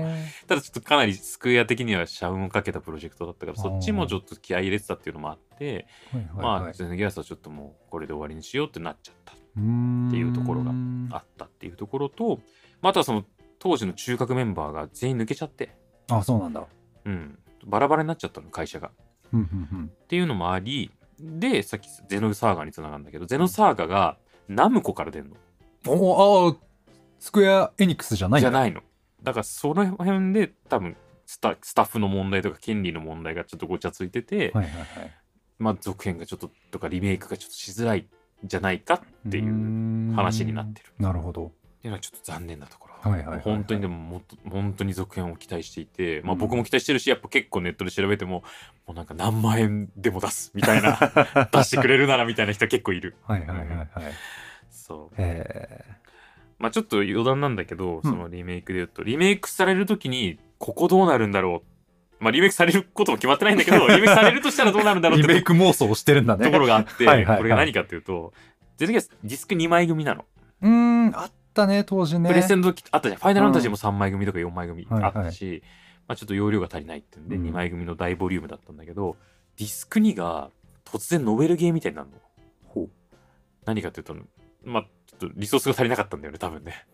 ただちょっとかなりスクエア的には社運をかけたプロジェクトだったから、そっちもちょっと気合い入れてたっていうのもあって、まあ、はいゼネギアスはちょっともうこれで終わりにしようってなっちゃった、っていうところがあったっていうところと、まあ、あとはその当時の中核メンバーが全員抜けちゃって、あそうなんだ。うん、バラバラになっちゃったの、会社が。うんうんっていうのもあり、で、さっきゼノサーガにつながるんだけど、ゼノサーガがナムコから出るの。うんおあースクエアエニックスじゃないじゃないの。だからその辺で多分スタスタッフの問題とか権利の問題がちょっとごちゃついてて、はいはいはいまあ続編がちょっととかリメイクがちょっとしづらいんじゃないかっていう話になってる。なるほどっていうのはちょっと残念なところ。はいはいはいはい本当にでももっと本当に続編を期待していて、まあうん僕も期待してるし、やっぱ結構ネットで調べても、もうなんか何万円でも出すみたいな、出してくれるならみたいな人は結構いる。はいはいはいはいそう。へまあちょっと余談なんだけど、そのリメイクで言うと、リメイクされるときに、ここどうなるんだろう。まあリメイクされることも決まってないんだけど、リメイクされるとしたらどうなるんだえろうってリメイク妄想をしてるんだねところがあって、はいはいはいこれが何かっていうと、ゼルギアスディスク2枚組なの。うーんあったね当時ねプレステの時あったじゃん。ファイナルファンタジーも3枚組とか4枚組はいはいあったし、まあちょっと容量が足りないってんで、うん2枚組の大ボリュームだったんだけど、ディスク2が突然ノベルゲーみたいになるの。ほう何かっていうと、まあちょっとリソースが足りなかったんだよね、多分ね。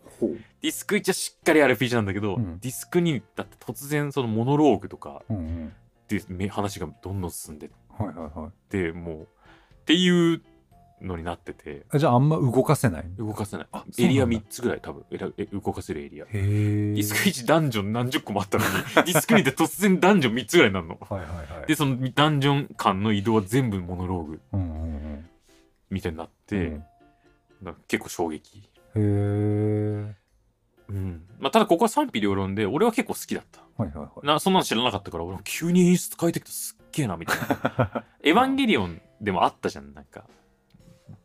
ディスク1はしっかり RPG なんだけど、うん。ディスク2だって突然そのモノローグとかでめ話がどんどん進んでっはいはいはい。てもうっていうのになってて。あじゃああんま動かせない？動かせない。エリア3つぐらい多分。え動かせるエリア。ディスク1ダンジョン何十個もあったのに ディスク2で突然ダンジョン3つぐらいになるの。はいはいはい。でそのダンジョン間の移動は全部モノローグうんうんみたいになっうんて、なんか結構衝撃。うんへえうん。まあ、ただここは賛否両論で俺は結構好きだった。はいはいはい。なそんなの知らなかったから俺も急に演出変えてきてすっげえなみたいな。エヴァンゲリオンでもあったじゃんなんか。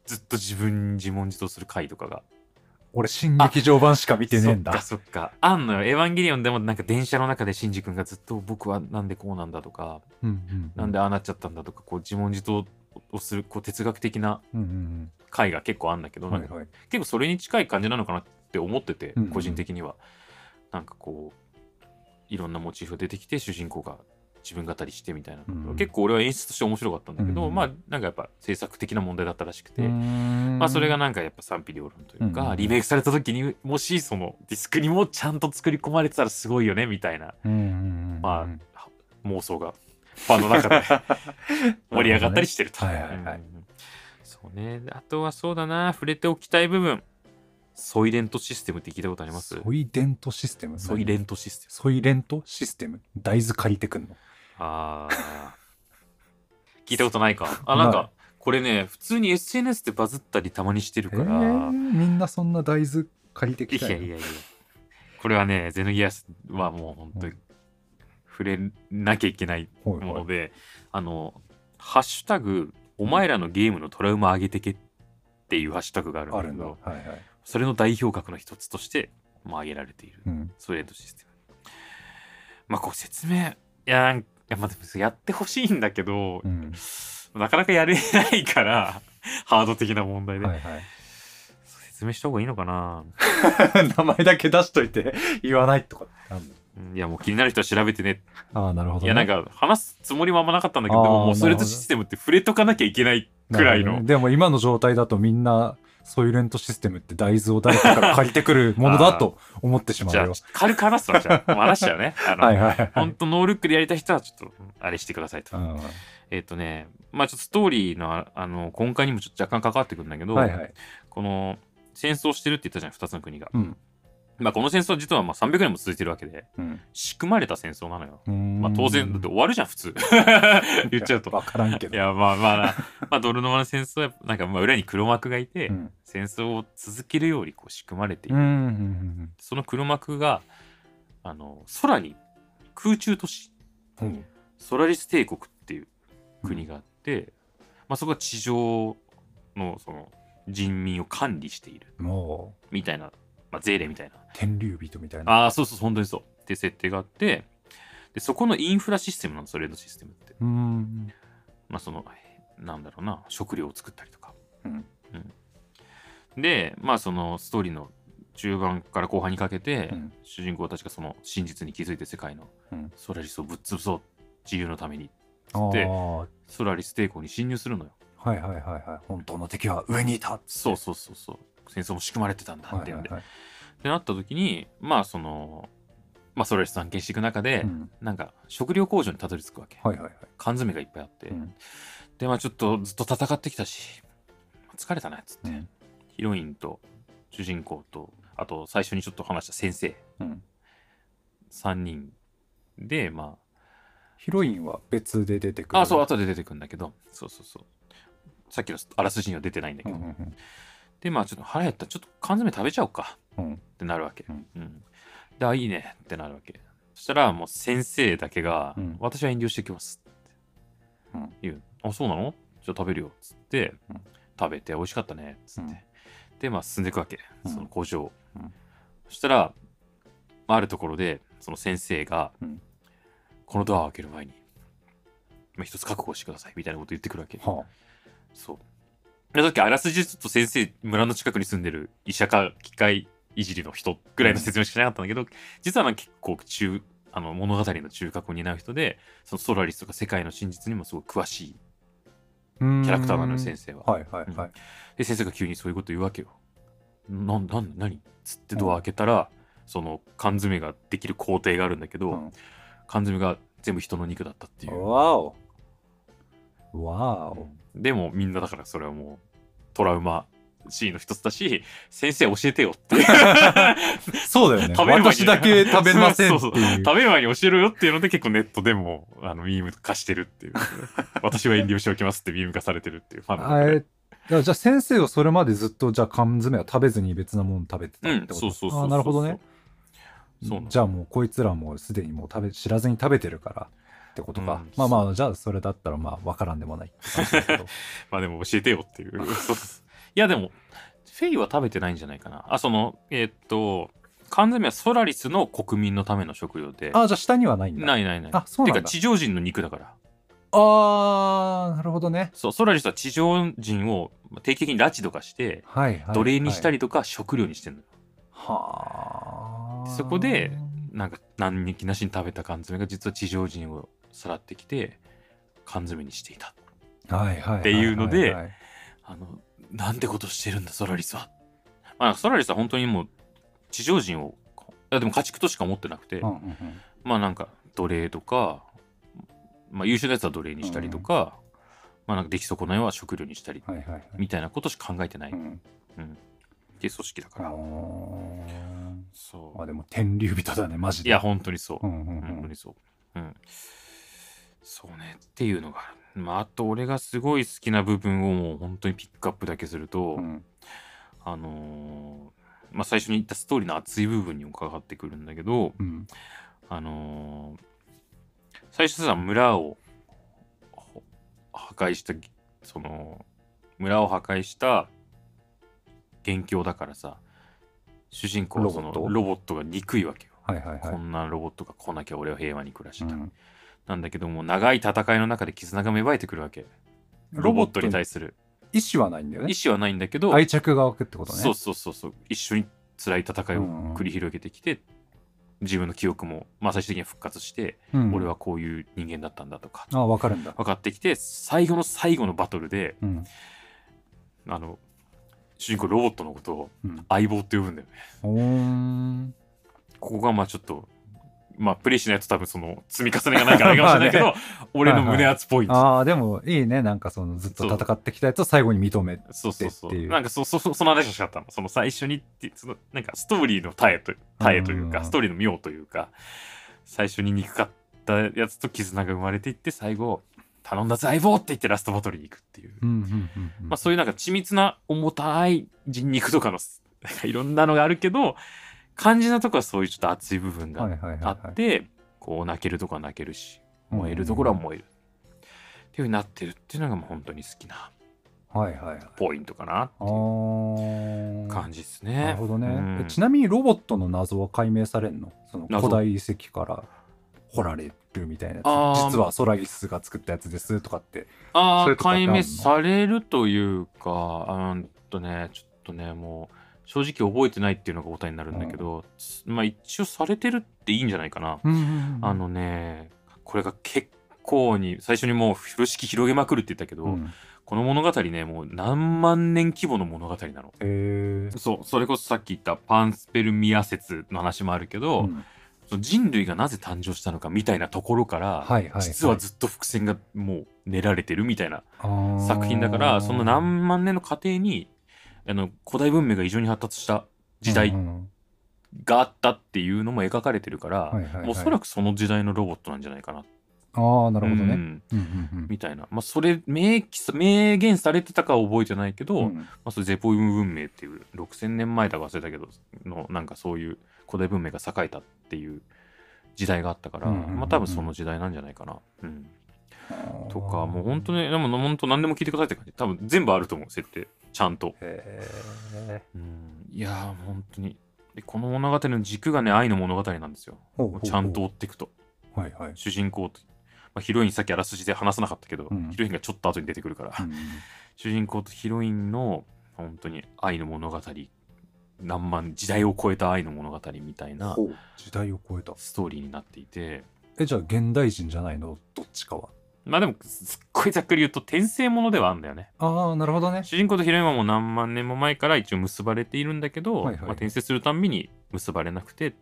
ずっと自分自問自答する回とかが。俺新劇場版しか見てねえんだ。そっかそっか。あんのよ。エヴァンゲリオンでもなんか電車の中でシンジ君がずっと僕はなんでこうなんだとか、うんうんなんでああなっちゃったんだとかこう自問自答をするこう哲学的なうんうん回が結構あんだけど、はいはい。結構それに近い感じなのかなって思ってて、うんうん個人的には。なんかこういろんなモチーフが出てきて主人公が自分語りしてみたいな、うん結構俺は演出として面白かったんだけど、うんまあなんかやっぱ制作的な問題だったらしくて、まあそれがなんかやっぱ賛否両論というか、うんうんリメイクされた時にもしそのディスクにもちゃんと作り込まれてたらすごいよねみたいな。まあ妄想がファンの中で 盛り上がったりしてると。はいはいはい。うんそうね。あとはそうだな、触れておきたい部分。ソイレントシステムって聞いたことあります？ソイデントシステム？ソイレントシステム。ソイレントシステム？大豆借りてくんの？ああ。聞いたことないか。あ、なんなか、これね、普通に SNS でバズったりたまにしてるえから。ーみんなそんな大豆借りてきたいいやいやいや。これはね、ゼノギアスはもう本当に触れなきゃいけないほいほいもので、あの、ハッシュタグ、お前らのゲームのトラウマ上げてけっていうハッシュタグがあるんだだけど、はいはい。それの代表格の一つとして、まあ、挙げられている、うん。ソレントシステム。まあ、こう説明、いや、いやまあ、やってほしいんだけど、うん。なかなかやれないから、ハード的な問題で。はいはい。説明した方がいいのかな？名前だけ出しといて言わないとかってあんの？うんいやもう気になる人は調べてね。ああなるほど、ね、いやなんか話すつもりもあんまなかったんだけど、でももうストレートシステムって触れとかなきゃいけないくらいのね。でも今の状態だとみんなソイレントシステムって大豆を誰かから借りてくるものだと思ってしまうじゃ。軽く話すわじゃあ。もう話しちゃうね。あの、はいはいはい。本当ノールックでやりたい人はちょっとあれしてくださいと。うんえっ、とね、まあちょっとストーリーのああの根幹にもちょっと若干関わってくるんだけど、はいはい。この戦争してるって言ったじゃん、2つの国が。うん。まあこの戦争は実はまあ300年も続いてるわけで、うん仕組まれた戦争なのよ。ままあ当然、だって終わるじゃん、普通。言っちゃうと。わからんけど。いや、まあまあ、まあ、ドルノマの戦争は、なんかまあ裏に黒幕がいて、うん。戦争を続けるようにこう仕組まれている。その黒幕が、あの、空に空中都市、うん。ソラリス帝国っていう国があって、まあそこは地上のその人民を管理しているみたいな、まあ税令みたいな。天竜人みたいな。ああ、そうそう、本当にそう。って設定があって、で、そこのインフラシステムなの、それのシステムって。うん。まあその、なんだろうな、食料を作ったりとか。うんうんで、まあそのストーリーの中盤から後半にかけて、うん主人公たちがその真実に気づいて世界のうんソラリスをぶっ潰そう、自由のために、ああでー。ソラリス帝国に侵入するのよ。はいはいはいはい。本当の敵は上にいたそうそうそうそう。戦争も仕組まれてたんだっていうんで。ってなった時に、まあその、まあソラリス探検していく中で、うんなんか食料工場にたどり着くわけ。缶詰がいっぱいあって。うんで、まあちょっとずっと戦ってきたし、疲れたなっつって、うんヒロインと主人公と、あと最初にちょっと話した先生、うん3人で、まヒロインは別で出てくあ、る。あ、そう、後で出てくるんだけど、そうそうそう。さっきのあらすじには出てないんだけど、うんうんで、まあちょっと腹減ったらちょっと缶詰食べちゃおうかうん。ってなるわけ。うんうんで、あ、いいねってなるわけ。そしたらもう先生だけが、うん私は遠慮してきますってうん言う。あ、そうなの？じゃあ食べるよっつって、うん食べて美味しかったねっつって。うんで、まあ進んでいくわけ。うんその工場を。うんそしたら、まああるところで、その先生が、うんこのドアを開ける前に、まあ、一つ覚悟してくださいみたいなこと言ってくるわけ。はそう。でさっきあらすじちょっと先生、村の近くに住んでる医者か機械いじりの人ぐらいの説明しかしなかったんだけど、実はなんか結構中、あの物語の中核を担う人で、そのソラリスとか世界の真実にもすごい詳しいキキャラクターなのよ、先生は。はいはいはい。で、先生が急にそういうこと言うわけよ。なん、なん、何？つってドア開けたら、その缶詰ができる工程があるんだけど、うん缶詰が全部人の肉だったっていう。わお。わお。でもみんなだからそれはもうトラウマシーンの一つだし、先生教えてよって。そうだよね。食べる前に私だけ食べませんっていう。食べる前に教えろよっていうので結構ネットでもあのミーム化してるっていう。私は遠慮しておきますってミーム化されてるっていうファンじゃあ先生はそれまでずっとじゃあ缶詰は食べずに別なもの食べてたうんって、こと？そうそうそうそう。あなるほどね。そうじゃあもうこいつらもすでにもう食べ知らずに食べてるからってことか、うんまあまあじゃあそれだったらまあ分からんでもない まあでも教えてよっていう。いやでも、フェイは食べてないんじゃないかな。あ、その、えーっと、缶詰はソラリスの国民のための食料で。あじゃあ下にはないんだないないない。あそうなんだてか地上人の肉だから。あーなるほどねそう、ソラリスは地上人を定期的に拉致とかして、はいはい奴隷にしたりりとか食料にしてんのよ。はあそこでなんか何日なしに食べた缶詰が実は地上人をさらってきて缶詰にしていた。っていうのでなんてことしてるんだ、ソラリスは。まあ、ソラリスは本当にもう地上人を、いやでも家畜としか持ってなくて、うんうんうんまあなんか奴隷とか、まあ優秀なやつは奴隷にしたりとか、まあなんか出来損ないは食料にしたり、はいはいはいみたいなことしか考えてない。うん。うんっていう組織だから。そう。あでも天竜人だねマジでいや、本当にそう。うんうんうん本当にそう。うん。そうね。っていうのがある。まあ、あと俺がすごい好きな部分をもう本当にピックアップだけすると、うんあのーまあ最初に言ったストーリーの熱い部分にもかかってくるんだけど、うんあのー最初さ、村をほ破壊した、その、村を破壊した元凶だからさ、主人公のロボット？ロボットが憎いわけよ。はいはいはいこんなロボットが来なきゃ俺は平和に暮らしてた。うんなんだけども、長い戦いの中で絆が芽生えてくるわけ。ロボットに対する。意思はないんだよね。意思はないんだけど、愛着が湧くってことね。そうそうそうそう。一緒に辛い戦いを繰り広げてきて、自分の記憶も、まあ、最終的には復活して、うん。俺はこういう人間だったんだとか。あ分かるんだ。分かってきて最後の最後のバトルでうん。あの主人公ロボットのことをうん。相棒って呼ぶんだよね。おーん。ここがまあちょっとまあプレイしないと多分その積み重ねがないからあれかもしれないけど、俺の胸熱ポイント、ああでもいいね。なんかそのずっと戦ってきたやつを最後に認めそうそうそう。なんかそそそその話をしたかったの。その最初にってそのなんかストーリーの耐えと耐えというか、うん。ストーリーの妙というか最初に憎かったやつと絆が生まれていって最後頼んだぜ相棒って言ってラストバトルに行くっていう、まあそういうなんか緻密な重たい人肉とかのなんかいろんなのがあるけど肝心なとこはそういうちょっと熱い部分があはいって、こう泣けるとこは泣けるし燃えるところは燃える、っていうふうになってるっていうのがもう本当に好きなはいはいはい。ポイントかなってあいうー。感じですね。なるほどね、うん。えちなみにロボットの謎は解明されんの？その謎。古代遺跡から掘られるみたいなやつ。実はソラギスが作ったやつですとかって。ああ解明されるというかうんとねちょっとねもう正直覚えてないっていうのが答えになるんだけど、まあ一応されてるっていいんじゃないかな。あのねこれが結構に最初にもう風呂敷広げまくるって言ったけど、うん。この物語ねもう何万年規模の物語なの。へえそうそれこそさっき言ったパンスペルミア説の話もあるけど、うん。人類がなぜ誕生したのかみたいなところから、はいはいはい。実はずっと伏線がもう練られてるみたいな作品だからその何万年の過程にあの古代文明が異常に発達した時代があったっていうのも描かれてるから、はいはいはい。おそらくその時代のロボットなんじゃないかな。ああなるほどね、みたいな。まあ、それ明記さ明言されてたかは覚えてないけど、うん。まあ、それゼポイム文明っていう6000年前だか忘れたけどのなんかそういう古代文明が栄えたっていう時代があったから、まあ多分その時代なんじゃないかな。うん、とかもう本当ねでも本当何でも聞いてくださいって感じ。多分全部あると思う設定ちゃんと。うん、いやー本当に。でこの物語の軸がね愛の物語なんですよ。ほうほうちゃんと追っていくと。はいはい、主人公と、まあ、ヒロインさっきあらすじで話さなかったけど、うん。ヒロインがちょっと後に出てくるから、うん主人公とヒロインの本当に愛の物語。何万時代を超えた愛の物語みたいな時代を超えた。ストーリーになっていて。えじゃあ現代人じゃないの？どっちかはまあでもすっごいざっくり言うと転生ものではあるんだよね。ああなるほどね。主人公とヒロインはもう何万年も前から一応結ばれているんだけど、はいはい。まあ、転生するたんびに結ばれなくて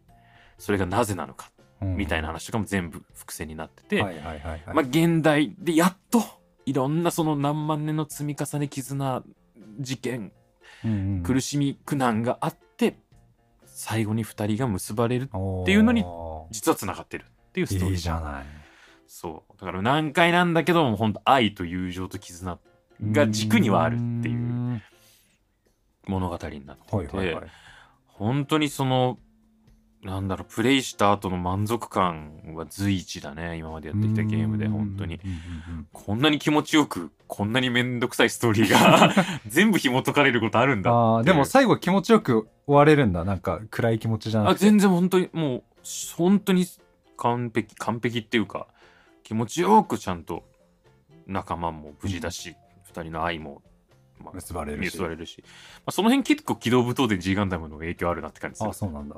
それがなぜなのかみたいな話とかも全部伏線になってて、はいはいはいはい、まあ、現代でやっといろんなその何万年の積み重ね絆事件うんうん。苦しみ苦難があって最後に2人が結ばれるっていうのに実はつながってるっていうストーリー。いいじゃないそう。だから難解なんだけども本当愛と友情と絆が軸にはあるっていう。うん物語になっていて、はいはいはい。本当にそのなんだろうプレイした後の満足感は随一だね。今までやってきたゲームで本当に。こんなに気持ちよくこんなにめんどくさいストーリーが 全部紐解かれることあるんだああでも最後気持ちよく終われるんだ。なんか暗い気持ちじゃなあくて。全然本当にもう本当に完璧完璧っていうか気持ちよくちゃんと仲間も無事だし、二人の愛も、まあ、結ばれるし。結ばれるし、まあ、その辺結構機動武闘伝 G ガンダムの影響あるなって感じですあるそうなんだ、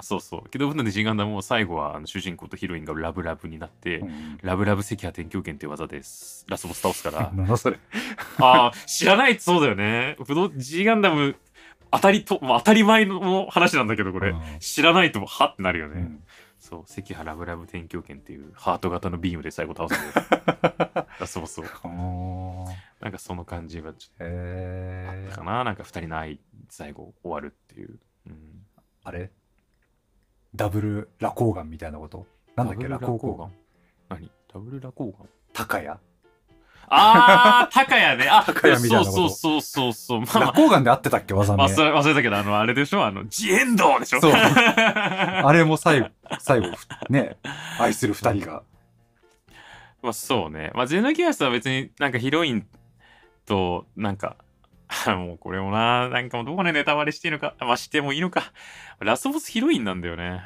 そうそう。機動武闘伝 G ガンダムも最後はあの主人公とヒロインがラブラブになって、うんラブラブ赤波天狂剣っていう技です。ラスボス倒すから。なんだそれ。ああ知らない。そうだよね。武道 G ガンダム当たりと、まあ、当たり前の話なんだけどこれ、うん。知らないとはってなるよね、うんそう赤波ラブラブ天狂剣っていうハート型のビームで最後倒すんだよ。ラスボスをあー。なんかその感じはちょへえっとかな。なんか二人の愛最後終わるっていう、うん、あれ？ダブルラコーガンみたいなこと？なんだっけ？ラコーガン。何？ダブルラコーガン？高谷？あー、高谷ね。あ、高谷みたいなそうそうそうそうそう。まあまラコーガンで合ってたっけ技あ、名忘れ忘れたけど、あの、あれでしょ？あの、ジエンドーでしょ？そうあ あれも最後最後ね愛する二人がまあそうね。まあ、ゼノギアスは別になんかヒロインと、なんか、あもうこれもな、なんかもうどこまでネタバレしていいのか、まあしてもいいのか。ラスボスヒロインなんだよね。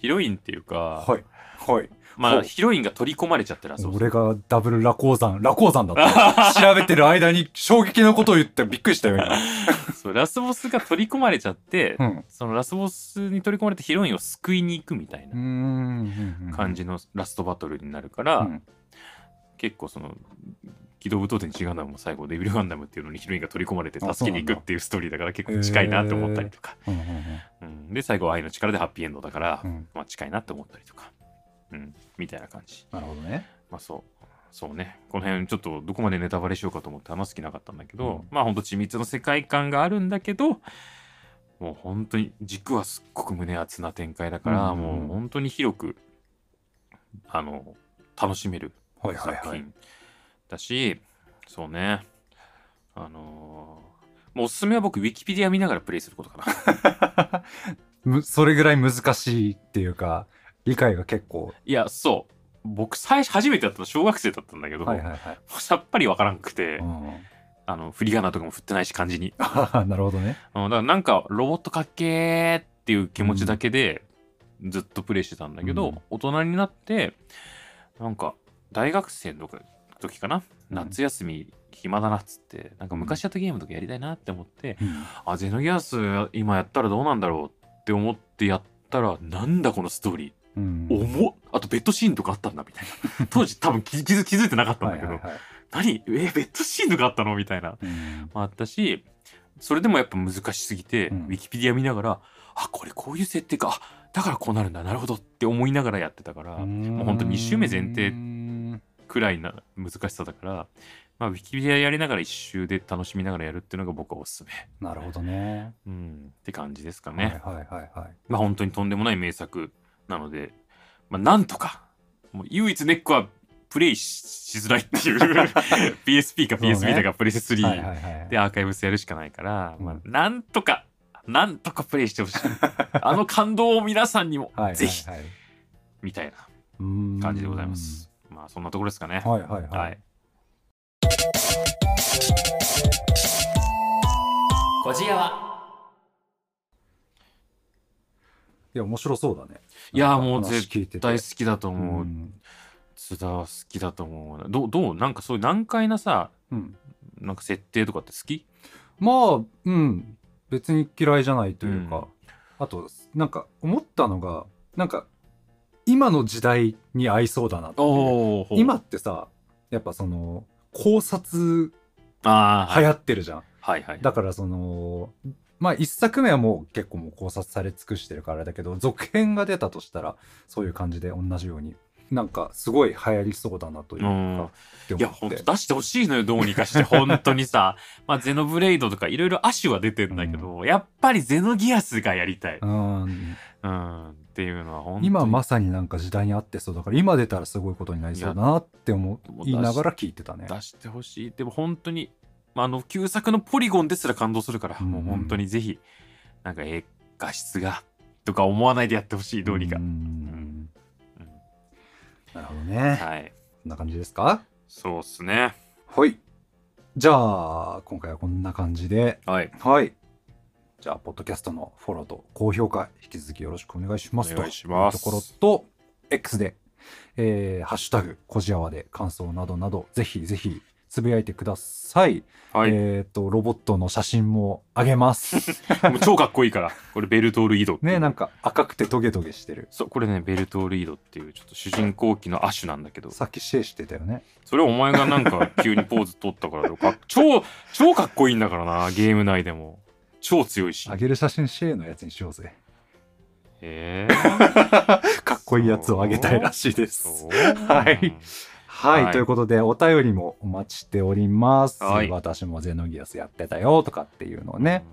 ヒロインっていうか、はいはいまあヒロインが取り込まれちゃってるそう俺がダブルラコー山ラコー山だった。調べてる間に衝撃のことを言ってびっくりしたよ今。そうラスボスが取り込まれちゃって、うん。そのラスボスに取り込まれてヒロインを救いに行くみたいうなん感じのラストバトルになるから、うん。結構その機動武闘伝違うのも最後デビルガンダムっていうのにヒロインが取り込まれてあ助けに行くっていうストーリーだから結構近いなって思ったりとか、で最後は愛の力でハッピーエンドだから、うん。まあ、近いなって思ったりとか、うん、みたいな感じ。なるほどね。まあそう。そうね。この辺ちょっとどこまでネタバレしようかと思って話す気なかったんだけど、うん。まあほんと緻密な世界観があるんだけどもう本当に軸はすっごく胸熱な展開だから、うん。もう本当に広くあの楽しめるはいはいはい。作品だし、そうね。あのーもうおすすめは僕ウィキペディア見ながらプレイすることかな。むそれぐらい難しいっていうか理解が結構。いやそう。僕最初初めてやったの小学生だったんだけど、はいはいはい、さっぱりわからんくて、うん、あの振り仮名とかも振ってないし漢字に。なるほどね。うん、だからなんかロボットかっけーっていう気持ちだけでずっとプレイしてたんだけど、うん。大人になってなんか大学生の時かな？うん。夏休み暇だなっつってなんか昔やったゲームとかやりたいなって思って、うん。あゼノギアス今やったらどうなんだろうって思ってやったらなんだこのストーリうん。ー重っ。あとベッドシーンとかあったんだみたいな。当時多分気気づいてなかったんだけど、はいはいはい。何？えベッドシーンとかあったの？みたいな。うん。もあったしそれでもやっぱ難しすぎて、うん。ウィキペディア見ながらあこれこういう設定か。あだからこうなるんだ。なるほどって思いながらやってたから、もうほんと2周目前提うんくらいな難しさだから、まあ、ウィキペディアやりながら一周で楽しみながらやるっていうのが僕はおすすめ、なるほどね。うん、って感じですかね、はいはいはいはい。まあ本当にとんでもない名作なので、まあ、なんとかもう唯一ネックはプレイししづらいっていう PSP かそうね。PS ビータかプレステ3、はいはいはいでアーカイブスやるしかないから、うん。まあ、なんとかなんとかプレイしてほしい。あの感動を皆さんにもはいはいぜひはいみたいなうん。感じでございます。まあそんなところですかね。はいはいはい、はい。こじやはいや面白そうだね。いやもう話聞いてて。大好きだと思う、ん。津田は好きだと思う。どうどう？なんかそういう難解なさうん。なんか設定とかって好き？まあうん。別に嫌いじゃないというか、うん。あとなんか思ったのがなんか今の時代に合いそうだなって今ってさやっぱその考察流行ってるじゃん、はいはい。だからそのまあ一作目はもう結構もう考察され尽くしてるからだけど続編が出たとしたらそういう感じで同じようになんかすごい流行りそうだなといううんかっていや、思ってほんと出してほしいのよ、どうにかして。本当にさ。まあ、ゼノブレイドとかいろいろ亜種は出てんだけど、やっぱりゼノギアスがやりたい。うんうん。っていうのは本当に。今まさになんか時代に合ってそうだから今出たらすごいことになりそうだなって思いながら聞いてたね。出してほしい。でも本当に、まあ、あの、旧作のポリゴンですら感動するから、うんもう本当にぜひ、なんか、え画質が、とか思わないでやってほしい、どうにか。んうんなるほどね。はい。こんな感じですか？そうっすね。はい。じゃあ今回はこんな感じではい。はい。じゃあ、ポッドキャストのフォローと高評価、引き続きよろしくお願いしますお願いしますというところと、X で、えー、ハッシュタグ、こじあわで感想などなど、ぜひぜひつぶやいてください。はい。えっ、と、ロボットの写真もあげます。もう超かっこいいから。これ、ベルトールイドね、なんか赤くてトゲトゲしてる。そう、これね、ベルトールイドっていう、ちょっと主人公機の亜種なんだけど、さっきシェイしてたよね。それお前がなんか急にポーズ取ったからだよか超、超かっこいいんだからな、ゲーム内でも。超強いし。あげる写真シェイのやつにしようぜ。へえ。かっこいいやつをあげたいらしいです。はい。はい、はいということで、お便りもお待ちしております。はい私もゼノギアスやってたよとかっていうのをね、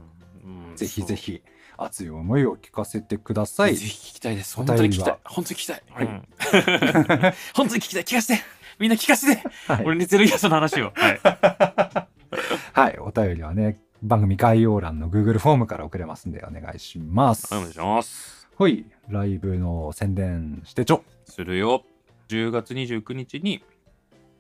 うん。ぜひぜひ。ひ熱い思いを聞かせてください。ぜひ聞きたいです。本当に聞きたい。本当に聞きたい。はいうん 本当に聞きたい。聞かせて。みんな聞かせて。はい俺にゼロギアスの話を。はい。はい、お便りはね、番組概要欄の Google フォームから送れますんでお願いします。お願いします。はい、ライブの宣伝してちょ。するよ。10月29日に、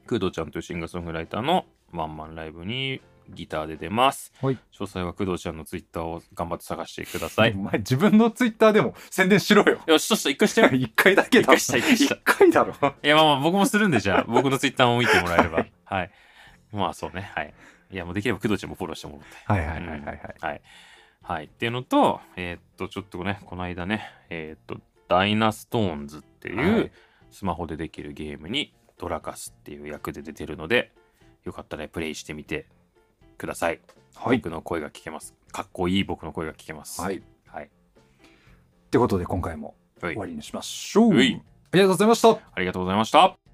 工藤ちゃんというシンガーソングライターのワンマンライブにギターで出ます。はい詳細は工藤ちゃんのツイッターを頑張って探してください。お前自分のツイッターでも宣伝しろよ。よし、とした、一回してよ。一回だけだろ。一回した一回だろ。いや、まあまあ僕もするんで、じゃあ、僕のツイッターも見てもらえれば。はい。まあそうね、はい。いや、もうできれば工藤ちゃんもフォローしてもらって。はいはいはいはいはい。はい。はい。っていうのと、えーっと、ちょっとね、この間ね、えーっと、ダイナストーンズっていう、はいスマホでできるゲームにドラカスっていう役で出てるので、よかったらプレイしてみてください。はい。僕の声が聞けます。かっこいい僕の声が聞けます。はい。っはい。てことで今回もはい終わりにしましょう。はいありがとうございました。ありがとうございました。